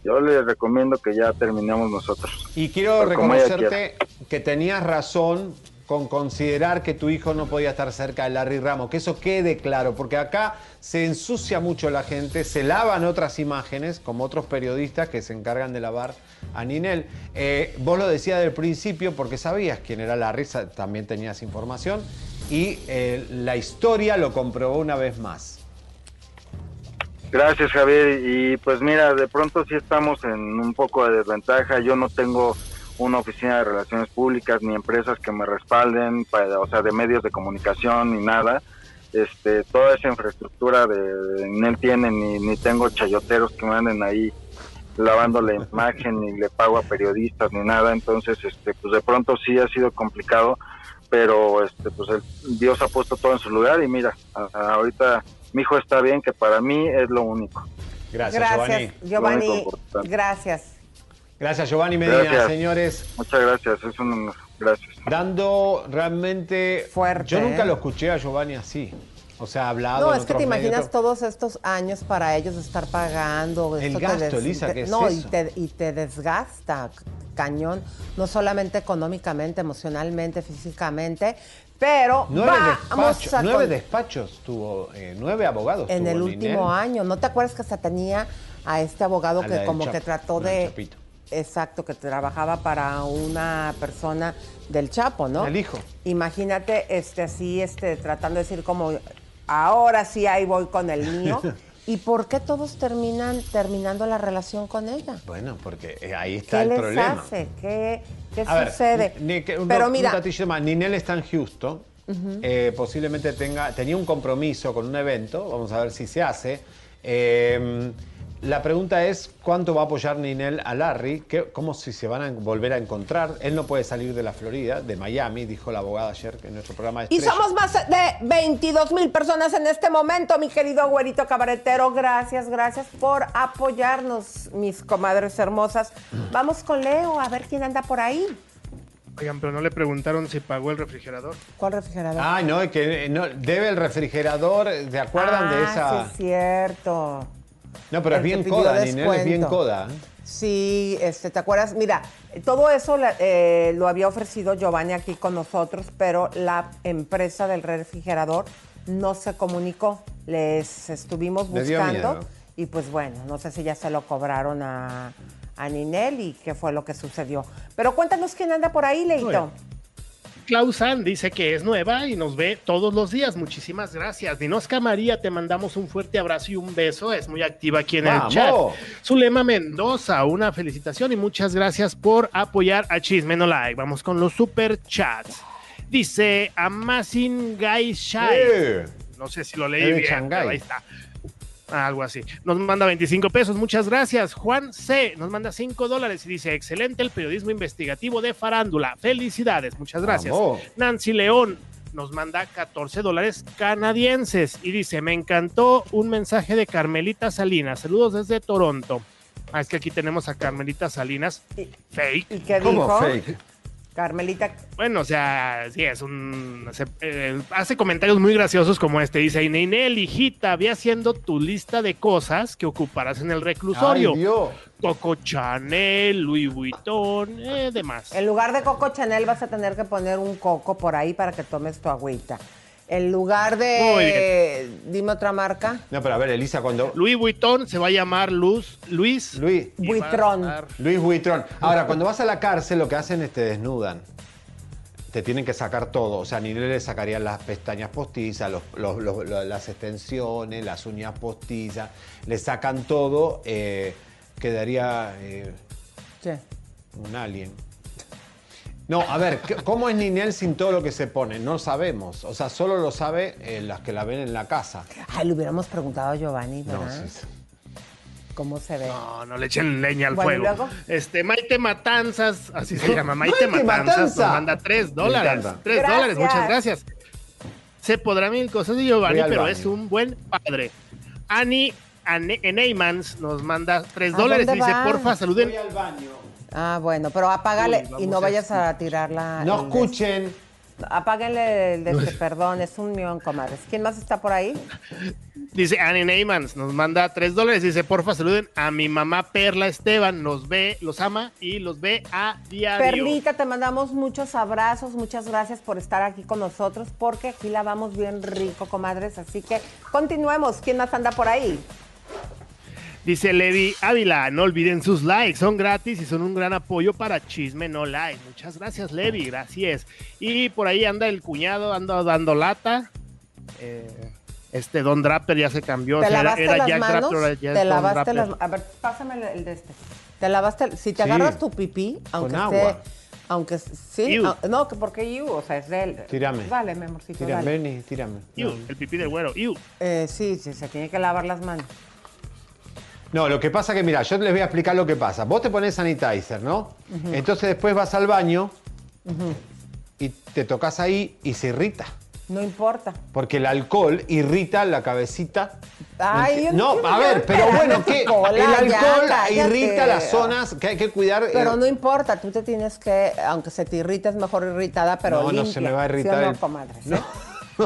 yo les recomiendo que ya terminemos nosotros. Y quiero reconocerte que tenías razón con considerar que tu hijo no podía estar cerca de Larry Ramos, que eso quede claro, porque acá se ensucia mucho la gente, se lavan otras imágenes, como otros periodistas que se encargan de lavar a Ninel. Eh, vos lo decías del principio porque sabías quién era Larry, también tenías información, y eh, la historia lo comprobó una vez más. Gracias, Javier. Y pues mira, de pronto sí estamos en un poco de desventaja. Yo no tengo una oficina de relaciones públicas ni empresas que me respalden, para, o sea, de medios de comunicación ni nada. Este, toda esa infraestructura de ni él tiene ni, ni tengo chayoteros que me anden ahí lavando la imagen ni le pago a periodistas ni nada. Entonces, este, pues de pronto sí ha sido complicado, pero este, pues el- Dios ha puesto todo en su lugar y mira, a- a- ahorita mi hijo está bien, que para mí es lo único. Gracias, Gracias, Giovanni. Gracias. Gracias, Giovanni Medina, Gracias. señores. Muchas gracias, es un gracias. dando realmente Fuerte, Yo nunca ¿eh? lo escuché a Giovanni así. O sea, hablado. No, es que te imaginas todos estos años para ellos estar pagando. El gasto, Elisa, ¿qué es No, eso? y te, y te desgasta. cañón, no solamente económicamente, emocionalmente, físicamente, pero Nueve, vamos despachos, a nueve con- despachos tuvo, eh, nueve abogados en tuvo el Ninel. último año. ¿No te acuerdas que hasta tenía a este abogado A que como Chapo, que trató de... Chapito. Exacto, que trabajaba para una persona del Chapo, ¿no? El hijo. Imagínate, este, así, este, tratando de decir como, ahora sí ahí voy con el mío. ¿Y por qué todos terminan terminando la relación con ella? Bueno, porque eh, ahí está ¿Qué el les problema. hace? ¿Qué, qué A ver, sucede? ni- que un, Pero un mira, más. Ninel está en Houston. Eh, posiblemente tenga, tenía un compromiso con un evento. Vamos a ver si se hace. Eh, la pregunta es, ¿cuánto va a apoyar Ninel a Larry? ¿Qué- ¿Cómo si se van a volver a encontrar? Él no puede salir de la Florida, de Miami, dijo la abogada ayer en nuestro programa de Y somos más de 22 mil personas en este momento, mi querido güerito cabaretero. Gracias, gracias por apoyarnos, mis comadres hermosas. Vamos con Leo, a ver quién anda por ahí. Oigan, pero no le preguntaron si pagó el refrigerador. ¿Cuál refrigerador? Ay, no, es que eh, no, debe el refrigerador, ¿se acuerdan de Ah, esa? Sí, es cierto. No, pero es bien coda, Ninel es bien coda. Sí, este, ¿te acuerdas? Mira, todo eso eh, lo había ofrecido Giovanni aquí con nosotros, pero la empresa del refrigerador no se comunicó. Les estuvimos buscando y pues bueno, no sé si ya se lo cobraron a, a Ninel y qué fue lo que sucedió. Pero cuéntanos quién anda por ahí, Leito. Clausan dice que es nueva y nos ve todos los días. Muchísimas gracias. Dinosca María, te mandamos un fuerte abrazo y un beso. Es muy activa aquí en ¡Vamos! el chat. Zulema Mendoza, una felicitación y muchas gracias por apoyar a Chisme No Like. Vamos con los super chats. Dice Amazing Guy Shai. Eh. No sé si lo leí de bien, pero ahí está. Algo así. Nos manda 25 pesos, muchas gracias. Juan C. nos manda 5 dólares y dice, excelente el periodismo investigativo de farándula. Felicidades, muchas gracias. Vamos. Nancy León nos manda 14 dólares canadienses y dice, me encantó un mensaje de Carmelita Salinas. Saludos desde Toronto. Ah, es que aquí tenemos a Carmelita Salinas. Fake. ¿Y qué ¿Cómo dijo? fake? Carmelita, Bueno, o sea, sí, es un. se- eh, hace comentarios muy graciosos como este. Dice: Ninel, hijita, ve haciendo tu lista de cosas que ocuparás en el reclusorio. Ay, Dios. Coco Chanel, Louis Vuitton, eh, demás. en lugar de Coco Chanel vas a tener que poner un coco por ahí para que tomes tu agüita. En lugar Muy de... Dime otra marca. No, pero a ver, Elisa, cuando... Louis Vuitton se va a llamar Luz, Luis. Luis, Buitrón. Luis Buitrón. Ahora, cuando vas a la cárcel, lo que hacen es te desnudan. Te tienen que sacar todo. O sea, ni le sacarían las pestañas postizas, los- los- los- lo- las extensiones, las uñas postizas. Le sacan todo. eh, quedaría eh, Sí. un alien. No, a ver, ¿qué- ¿cómo es Ninel sin todo lo que se pone? No sabemos. O sea, solo lo sabe eh, las que la ven en la casa. Ay, le hubiéramos preguntado a Giovanni, No, ¿verdad? sí, sí. ¿Cómo se ve? No, no le echen leña al Bueno, ¿y fuego. Este, Maite Matanzas, así se llama, Maite, Maite Matanzas, Matanza. nos manda 3 Me dólares. encanta. 3 Gracias. dólares, muchas gracias. Se podrá mil cosas de Giovanni, pero baño. es un buen padre. Annie Ane- Eneymans nos manda 3 ¿A dólares. dónde Dice, va? porfa, saluden. al baño. Ah, bueno, pero apágale Uy, y no a vayas a tirarla. No el de- escuchen. Apáguenle el de este, perdón, es un millón, comadres. ¿Quién más está por ahí? Dice Annie Neymans, nos manda 3 dólares. Dice, porfa, saluden a mi mamá Perla Esteban. Nos ve, los ama y los ve a diario. Perlita, te mandamos muchos abrazos, muchas gracias por estar aquí con nosotros, porque aquí la vamos bien rico, comadres. Así que continuemos. ¿Quién más anda por ahí? Dice Levi Ávila, no olviden sus likes, son gratis y son un gran apoyo para Chisme No Like. Muchas gracias, Levi, gracias. Y por ahí anda el cuñado, anda dando lata. Eh, este Don Draper ya se cambió. ¿Te o sea, era- lavaste era las Jack manos? Draper, ya ¿Te lavaste las A ver, pásame el, el de este. ¿Te lavaste? Si te Sí. agarras tu pipí, aunque Con esté... Aunque sí, ah, no, que porque you, o sea, es de él. Tírame. Dale, mi amorcito, Tírame, y tírame. Iu, el pipí del güero, iu. Eh, sí, sí, se tiene que lavar las manos. No, lo que pasa que, mira, yo les voy a explicar lo que pasa. Vos te pones sanitizer, ¿no? Entonces después vas al baño y te tocas ahí y se irrita. No importa. Porque el alcohol irrita la cabecita. Ay, no, a ver, pero bueno, que cola, el alcohol irrita las zonas que hay que cuidar. eh, Pero no importa, tú te tienes que, aunque se te irrite, es mejor irritada, pero No, no se me va a ¿Sí irritar no, el- comadres? No.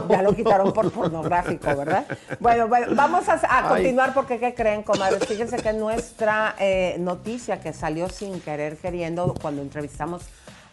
Ya lo quitaron por pornográfico, ¿verdad? Bueno, bueno, vamos a, continuar porque, ¿qué creen, comadres? Fíjense que nuestra eh, noticia que salió sin querer queriendo cuando entrevistamos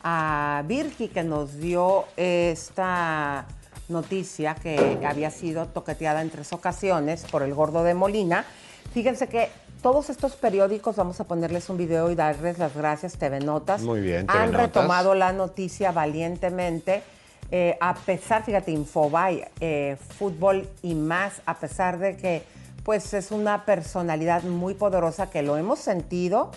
a Virgi, que nos dio esta noticia que había sido toqueteada en tres ocasiones por el gordo de Molina. Fíjense que todos estos periódicos, vamos a ponerles un video y darles las gracias, TV Notas. Muy bien, TV Han Notas. retomado la noticia valientemente. Eh, a pesar, fíjate, Infobay, eh, fútbol y más, a pesar de que pues es una personalidad muy poderosa que lo hemos sentido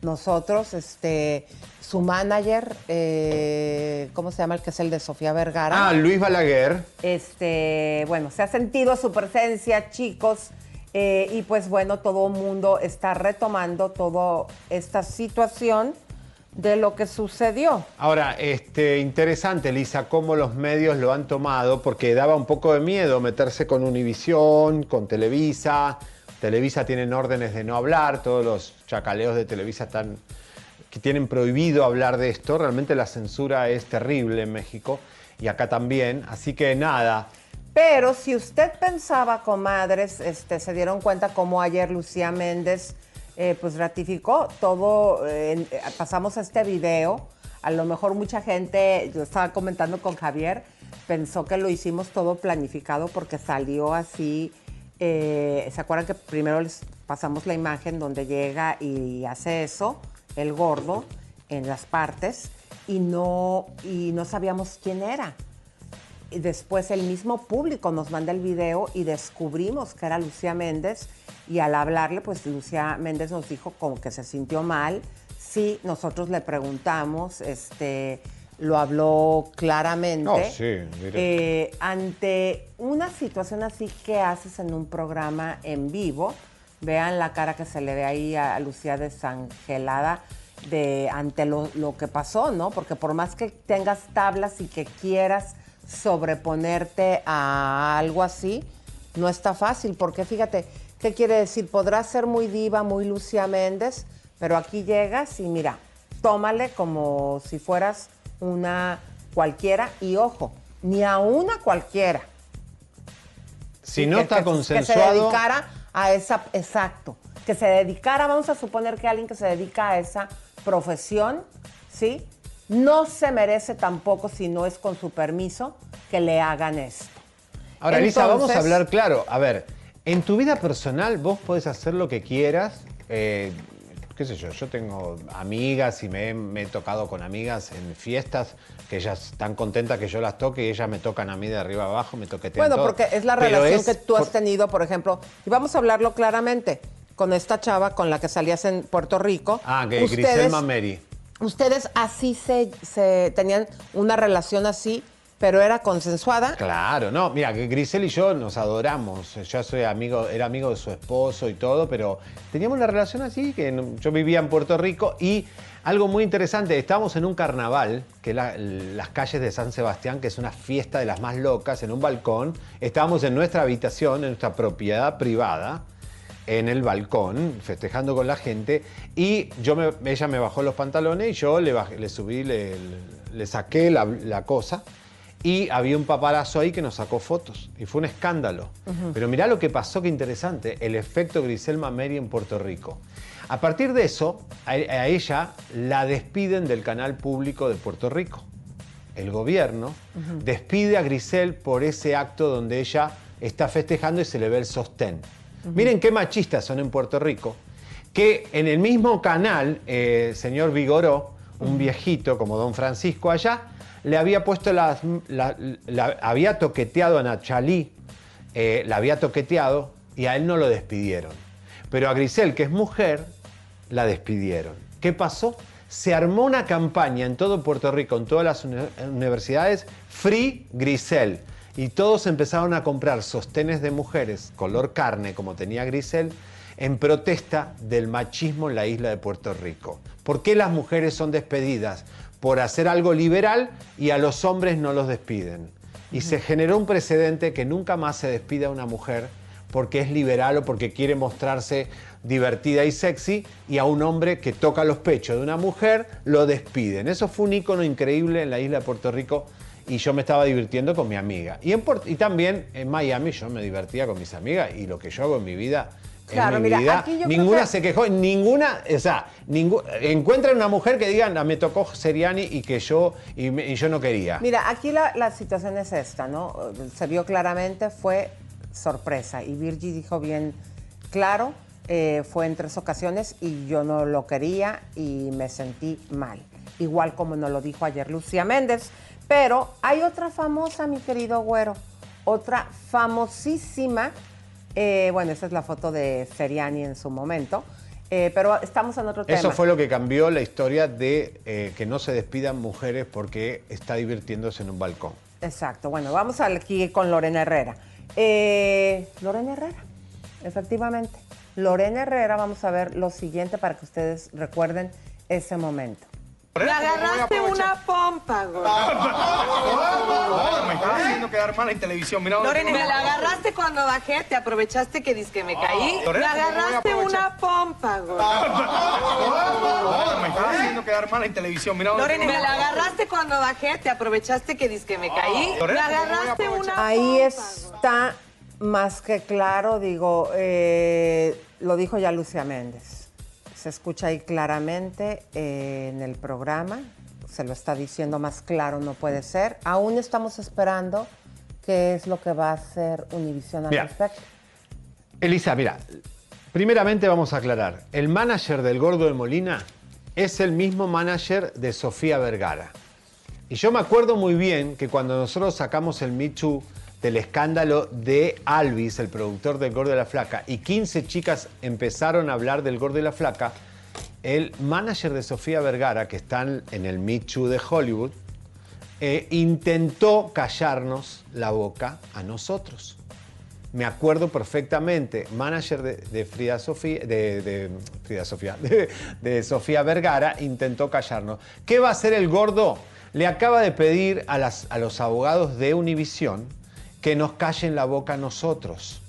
nosotros, este, su manager, eh, ¿cómo se llama el que es el de Sofía Vergara? Ah, Luis Balaguer. Este, bueno, se ha sentido su presencia, chicos, y pues bueno, todo el mundo está retomando toda esta situación de lo que sucedió. Ahora, este, interesante, Lisa, cómo los medios lo han tomado, porque daba un poco de miedo meterse con Univisión, con Televisa. Televisa tienen órdenes de no hablar, todos los chacaleos de Televisa están que tienen prohibido hablar de esto. Realmente la censura es terrible en México y acá también. Así que nada, Pero si usted pensaba, comadres, este, se dieron cuenta cómo ayer Lucía Méndez eh, pues ratificó todo, eh, eh, pasamos este video, a lo mejor mucha gente, yo estaba comentando con Javier, pensó que lo hicimos todo planificado porque salió así, eh, ¿se acuerdan que primero les pasamos la imagen donde llega y hace eso, el gordo, en las partes, y no, y no sabíamos quién era? Y después el mismo público nos manda el video y descubrimos que era Lucía Méndez y al hablarle, pues Lucía Méndez nos dijo como que se sintió mal. Sí, nosotros le preguntamos, este, lo habló claramente. No, sí. Eh, ante una situación así que haces en un programa en vivo, vean la cara que se le ve ahí a Lucía desangelada de ante lo, lo que pasó, ¿no? Porque por más que tengas tablas y que quieras sobreponerte a algo así, no está fácil, porque fíjate, ¿qué quiere decir? Podrás ser muy diva, muy Lucía Méndez, pero aquí llegas y mira, tómale como si fueras una cualquiera y ojo, ni a una cualquiera. si no que- está que- Que se consensuado, dedicara a esa, exacto, que se dedicara, vamos a suponer que alguien que se dedica a esa profesión, ¿sí? No se merece tampoco, si no es con su permiso, que le hagan esto. Ahora, Lisa, vamos a hablar claro. A ver, en tu vida personal vos podés hacer lo que quieras. eh, qué sé yo, yo tengo amigas y me, he- me he tocado con amigas en fiestas que ellas están contentas que yo las toque y ellas me tocan a mí de arriba abajo, me toquetean Bueno, todo. porque es la Pero relación es que tú has tenido, por ejemplo, y vamos a hablarlo claramente, con esta chava con la que salías en Puerto Rico. Ah, que Grisel Mameri. Ustedes así se, tenían una relación así, pero era consensuada. Claro, no, mira, que Grisel y yo nos adoramos. Yo soy amigo, era amigo de su esposo y todo, pero teníamos una relación así, que yo vivía en Puerto Rico y algo muy interesante, estábamos en un carnaval, que es la- las calles de San Sebastián, que es una fiesta de las más locas, en un balcón. Estábamos en nuestra habitación, en nuestra propiedad privada, en el balcón, festejando con la gente, y yo me- ella me bajó los pantalones y yo le, bajé- le subí, le, saqué la, la cosa, y había un paparazzo ahí que nos sacó fotos, y fue un escándalo. Pero mirá lo que pasó, que interesante, el efecto Grisel Mameri en Puerto Rico. A partir de eso, a, a ella la despiden del canal público de Puerto Rico. El gobierno despide a Grisel por ese acto donde ella está festejando y se le ve el sostén. Miren qué machistas son en Puerto Rico, que en el mismo canal, eh, señor Vigoró, un viejito como don Francisco allá, le había puesto las, la- la- había toqueteado a Nachalí, eh, la había toqueteado y a él no lo despidieron. Pero a Grisel, que es mujer, la despidieron. ¿Qué pasó? Se armó una campaña en todo Puerto Rico, en todas las uni- universidades, Free Grisel. Y todos empezaron a comprar sostenes de mujeres color carne, como tenía Grisel, en protesta del machismo en la isla de Puerto Rico. ¿Por qué las mujeres son despedidas? Por hacer algo liberal y a los hombres no los despiden. Y se generó un precedente que nunca más se despida a una mujer porque es liberal o porque quiere mostrarse divertida y sexy y a un hombre que toca los pechos de una mujer lo despiden. Eso fue un ícono increíble en la isla de Puerto Rico y yo me estaba divirtiendo con mi amiga. Y, en y también en Miami yo me divertía con mis amigas y lo que yo hago en mi vida. Claro, mi mira, vida, aquí yo creo ninguna que- se quejó, ninguna, o sea, ningú- encuentran una mujer que diga, "Ah, me tocó Seriani y que yo, y, me- y yo no quería. Mira, aquí la, la situación es esta, ¿no? Se vio claramente, fue sorpresa. Y Virgi dijo bien claro, eh, fue en tres ocasiones y yo no lo quería y me sentí mal. Igual como nos lo dijo ayer Lucía Méndez. Pero hay otra famosa, mi querido güero, otra famosísima. eh, bueno, esa es la foto de Seriani en su momento. eh, pero estamos en otro tema. Eso fue lo que cambió la historia de eh, que no se despidan mujeres porque está divirtiéndose en un balcón. Exacto. Bueno, vamos aquí con Lorena Herrera. Eh, Lorena Herrera, efectivamente. Lorena Herrera, vamos a ver lo siguiente para que ustedes recuerden ese momento. Me agarraste una pompa, güey. Me estás haciendo quedar mal en televisión. Mira, Lorena, me la agarraste cuando bajé, te aprovechaste que que me caí. Me Lorena, ¿cómo voy a agarraste una pompa, güey. Me estás haciendo quedar mal en televisión. Mira, Lorena, me la agarraste cuando bajé, te aprovechaste que que me caí. Me Lorena, ¿cómo voy a agarraste una Ahí está más que claro, digo, eh, lo dijo ya Lucia Méndez. Se escucha ahí claramente eh, en el programa, se lo está diciendo más claro, no puede ser. Aún estamos esperando qué es lo que va a hacer Univision al Mira. respecto. Elisa, mira, primeramente vamos a aclarar, el manager del Gordo de Molina es el mismo manager de Sofía Vergara. Y yo me acuerdo muy bien que cuando nosotros sacamos el Too del escándalo de Alvis, el productor del Gordo de la Flaca, y 15 chicas empezaron a hablar del Gordo de la Flaca, el manager de Sofía Vergara, que están en el Me Too de Hollywood, eh, intentó callarnos la boca a nosotros. Me acuerdo perfectamente, manager de, Frida Sofía, de, Frida Sofía, de, Sofía Vergara, intentó callarnos. ¿Qué va a hacer el gordo? Le acaba de pedir a, los abogados de Univisión que nos callen la boca a nosotros.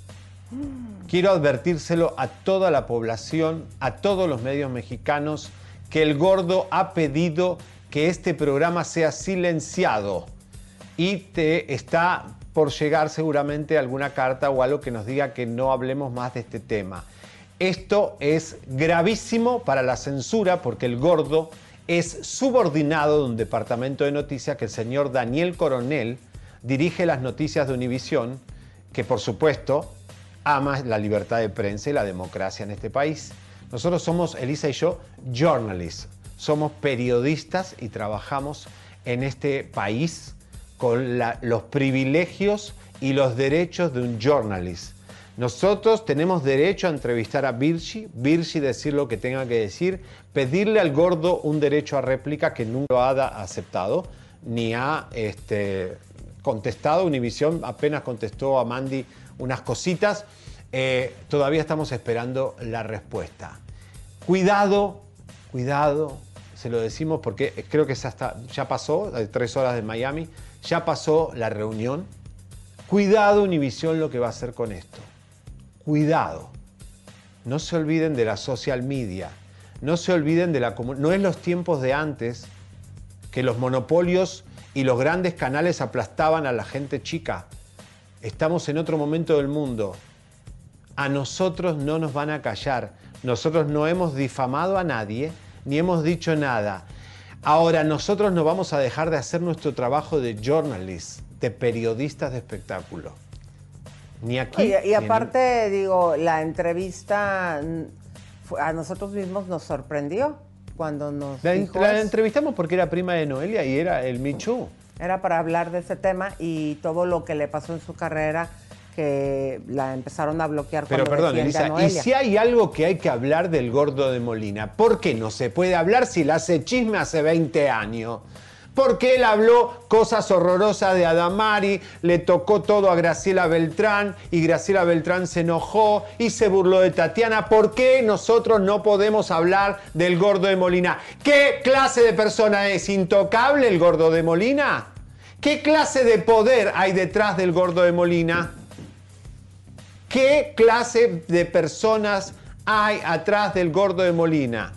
Quiero advertírselo a toda la población, a todos los medios mexicanos, que el gordo ha pedido que este programa sea silenciado y te está por llegar seguramente alguna carta o algo que nos diga que no hablemos más de este tema. Esto es gravísimo para la censura porque el gordo es subordinado de un departamento de noticias que el señor Daniel Coronel dirige las noticias de Univisión, que por supuesto ama la libertad de prensa y la democracia en este país. Nosotros somos, Elisa y yo, journalists. Somos periodistas y trabajamos en este país con los privilegios y los derechos de un journalist. Nosotros tenemos derecho a entrevistar a Virgi, Virgi decir lo que tenga que decir, pedirle al gordo un derecho a réplica que nunca lo ha aceptado, ni ha este, contestado. Univisión apenas contestó a Mandy unas cositas. Eh, todavía estamos esperando la respuesta. Cuidado, cuidado, se lo decimos porque creo que hasta- ya pasó, tres horas de Miami, ya pasó la reunión. Cuidado Univisión lo que va a hacer con esto. Cuidado. No se olviden de la social media. No se olviden de la No es los tiempos de antes que los monopolios y los grandes canales aplastaban a la gente chica. Estamos en otro momento del mundo. A nosotros no nos van a callar. Nosotros no hemos difamado a nadie, ni hemos dicho nada. Ahora, nosotros no vamos a dejar de hacer nuestro trabajo de journalist, de periodistas de espectáculo. Ni aquí. Y, ni y en- aparte, digo, la entrevista a nosotros mismos nos sorprendió cuando nos La, dijo la entrevistamos porque era prima de Noelia y era el Michu. Era para hablar de ese tema y todo lo que le pasó en su carrera, que la empezaron a bloquear Pero cuando perdón, a Elisa, y si hay algo que hay que hablar del gordo de Molina, ¿por qué no se puede hablar si la hace chisme hace 20 años? Porque él habló cosas horrorosas de Adamari, le tocó todo a Graciela Beltrán y Graciela Beltrán se enojó y se burló de Tatiana. ¿Por qué nosotros no podemos hablar del gordo de Molina? ¿Qué clase de persona es? ¿Intocable el gordo de Molina? ¿Qué clase de poder hay detrás del gordo de Molina? ¿Qué clase de personas hay atrás del gordo de Molina?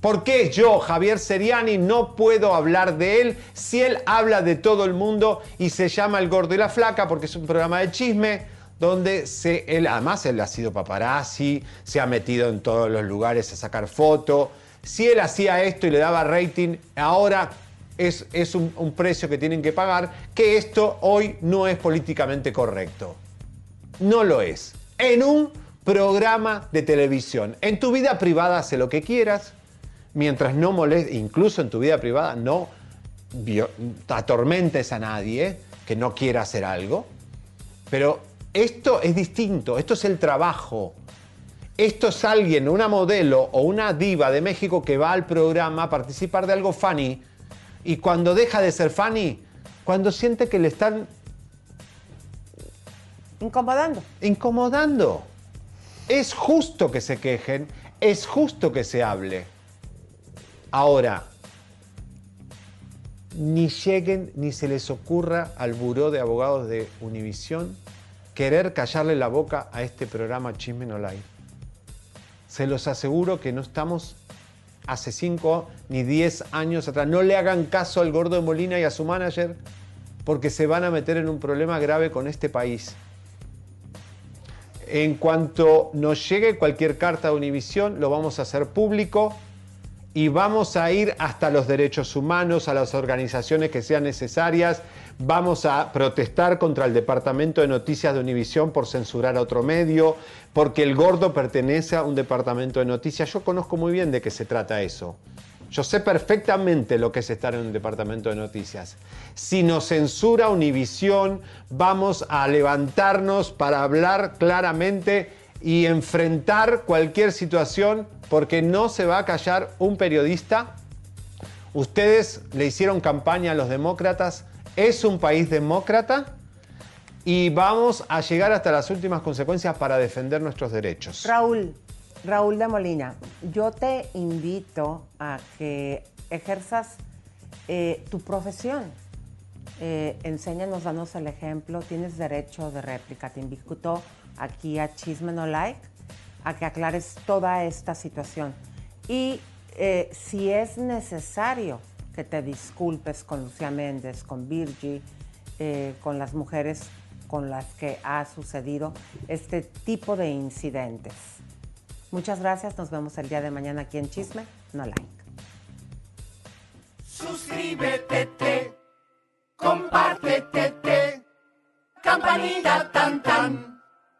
¿Por qué yo, Javier Seriani, no puedo hablar de él si él habla de todo el mundo y se llama El Gordo y la Flaca porque es un programa de chisme donde él, además él ha sido paparazzi, se ha metido en todos los lugares a sacar fotos. Si él hacía esto y le daba rating, ahora es, es un, un precio que tienen que pagar, que esto hoy no es políticamente correcto. No lo es. En un programa de televisión. En tu vida privada hace lo que quieras, mientras no molestes, incluso en tu vida privada no atormentes a nadie que no quiera hacer algo. Pero esto es distinto, esto es el trabajo. Esto es alguien, una modelo o una diva de México que va al programa a participar de algo funny y cuando deja de ser funny, cuando siente que le están Incomodando. incomodando. Es justo que se quejen, es justo que se hable. Ahora, ni lleguen ni se les ocurra al buró de abogados de Univisión querer callarle la boca a este programa Chisme No Live. Se los aseguro que no estamos hace 5 ni 10 años atrás. No le hagan caso al gordo de Molina y a su manager porque se van a meter en un problema grave con este país. En cuanto nos llegue cualquier carta de Univisión, lo vamos a hacer público y vamos a ir hasta los derechos humanos, a las organizaciones que sean necesarias. Vamos a protestar contra el Departamento de Noticias de Univisión por censurar a otro medio, porque el gordo pertenece a un departamento de noticias. Yo conozco muy bien de qué se trata eso. Yo sé perfectamente lo que es estar en un departamento de noticias. Si nos censura Univisión, vamos a levantarnos para hablar claramente y enfrentar cualquier situación porque no se va a callar un periodista. Ustedes le hicieron campaña a los demócratas. Es un país demócrata y vamos a llegar hasta las últimas consecuencias para defender nuestros derechos. Raúl, Raúl de Molina, yo te invito a que ejerzas eh, tu profesión. Eh, enséñanos, danos el ejemplo. Tienes derecho de réplica. Te invito aquí a Chisme No Like a que aclares toda esta situación. Y eh, si es necesario que te disculpes con Lucía Méndez, con Virgie, eh, con las mujeres con las que ha sucedido este tipo de incidentes. Muchas gracias, nos vemos el día de mañana aquí en Chisme, no like. Suscríbete, te, compártete, te, campanita tan tan.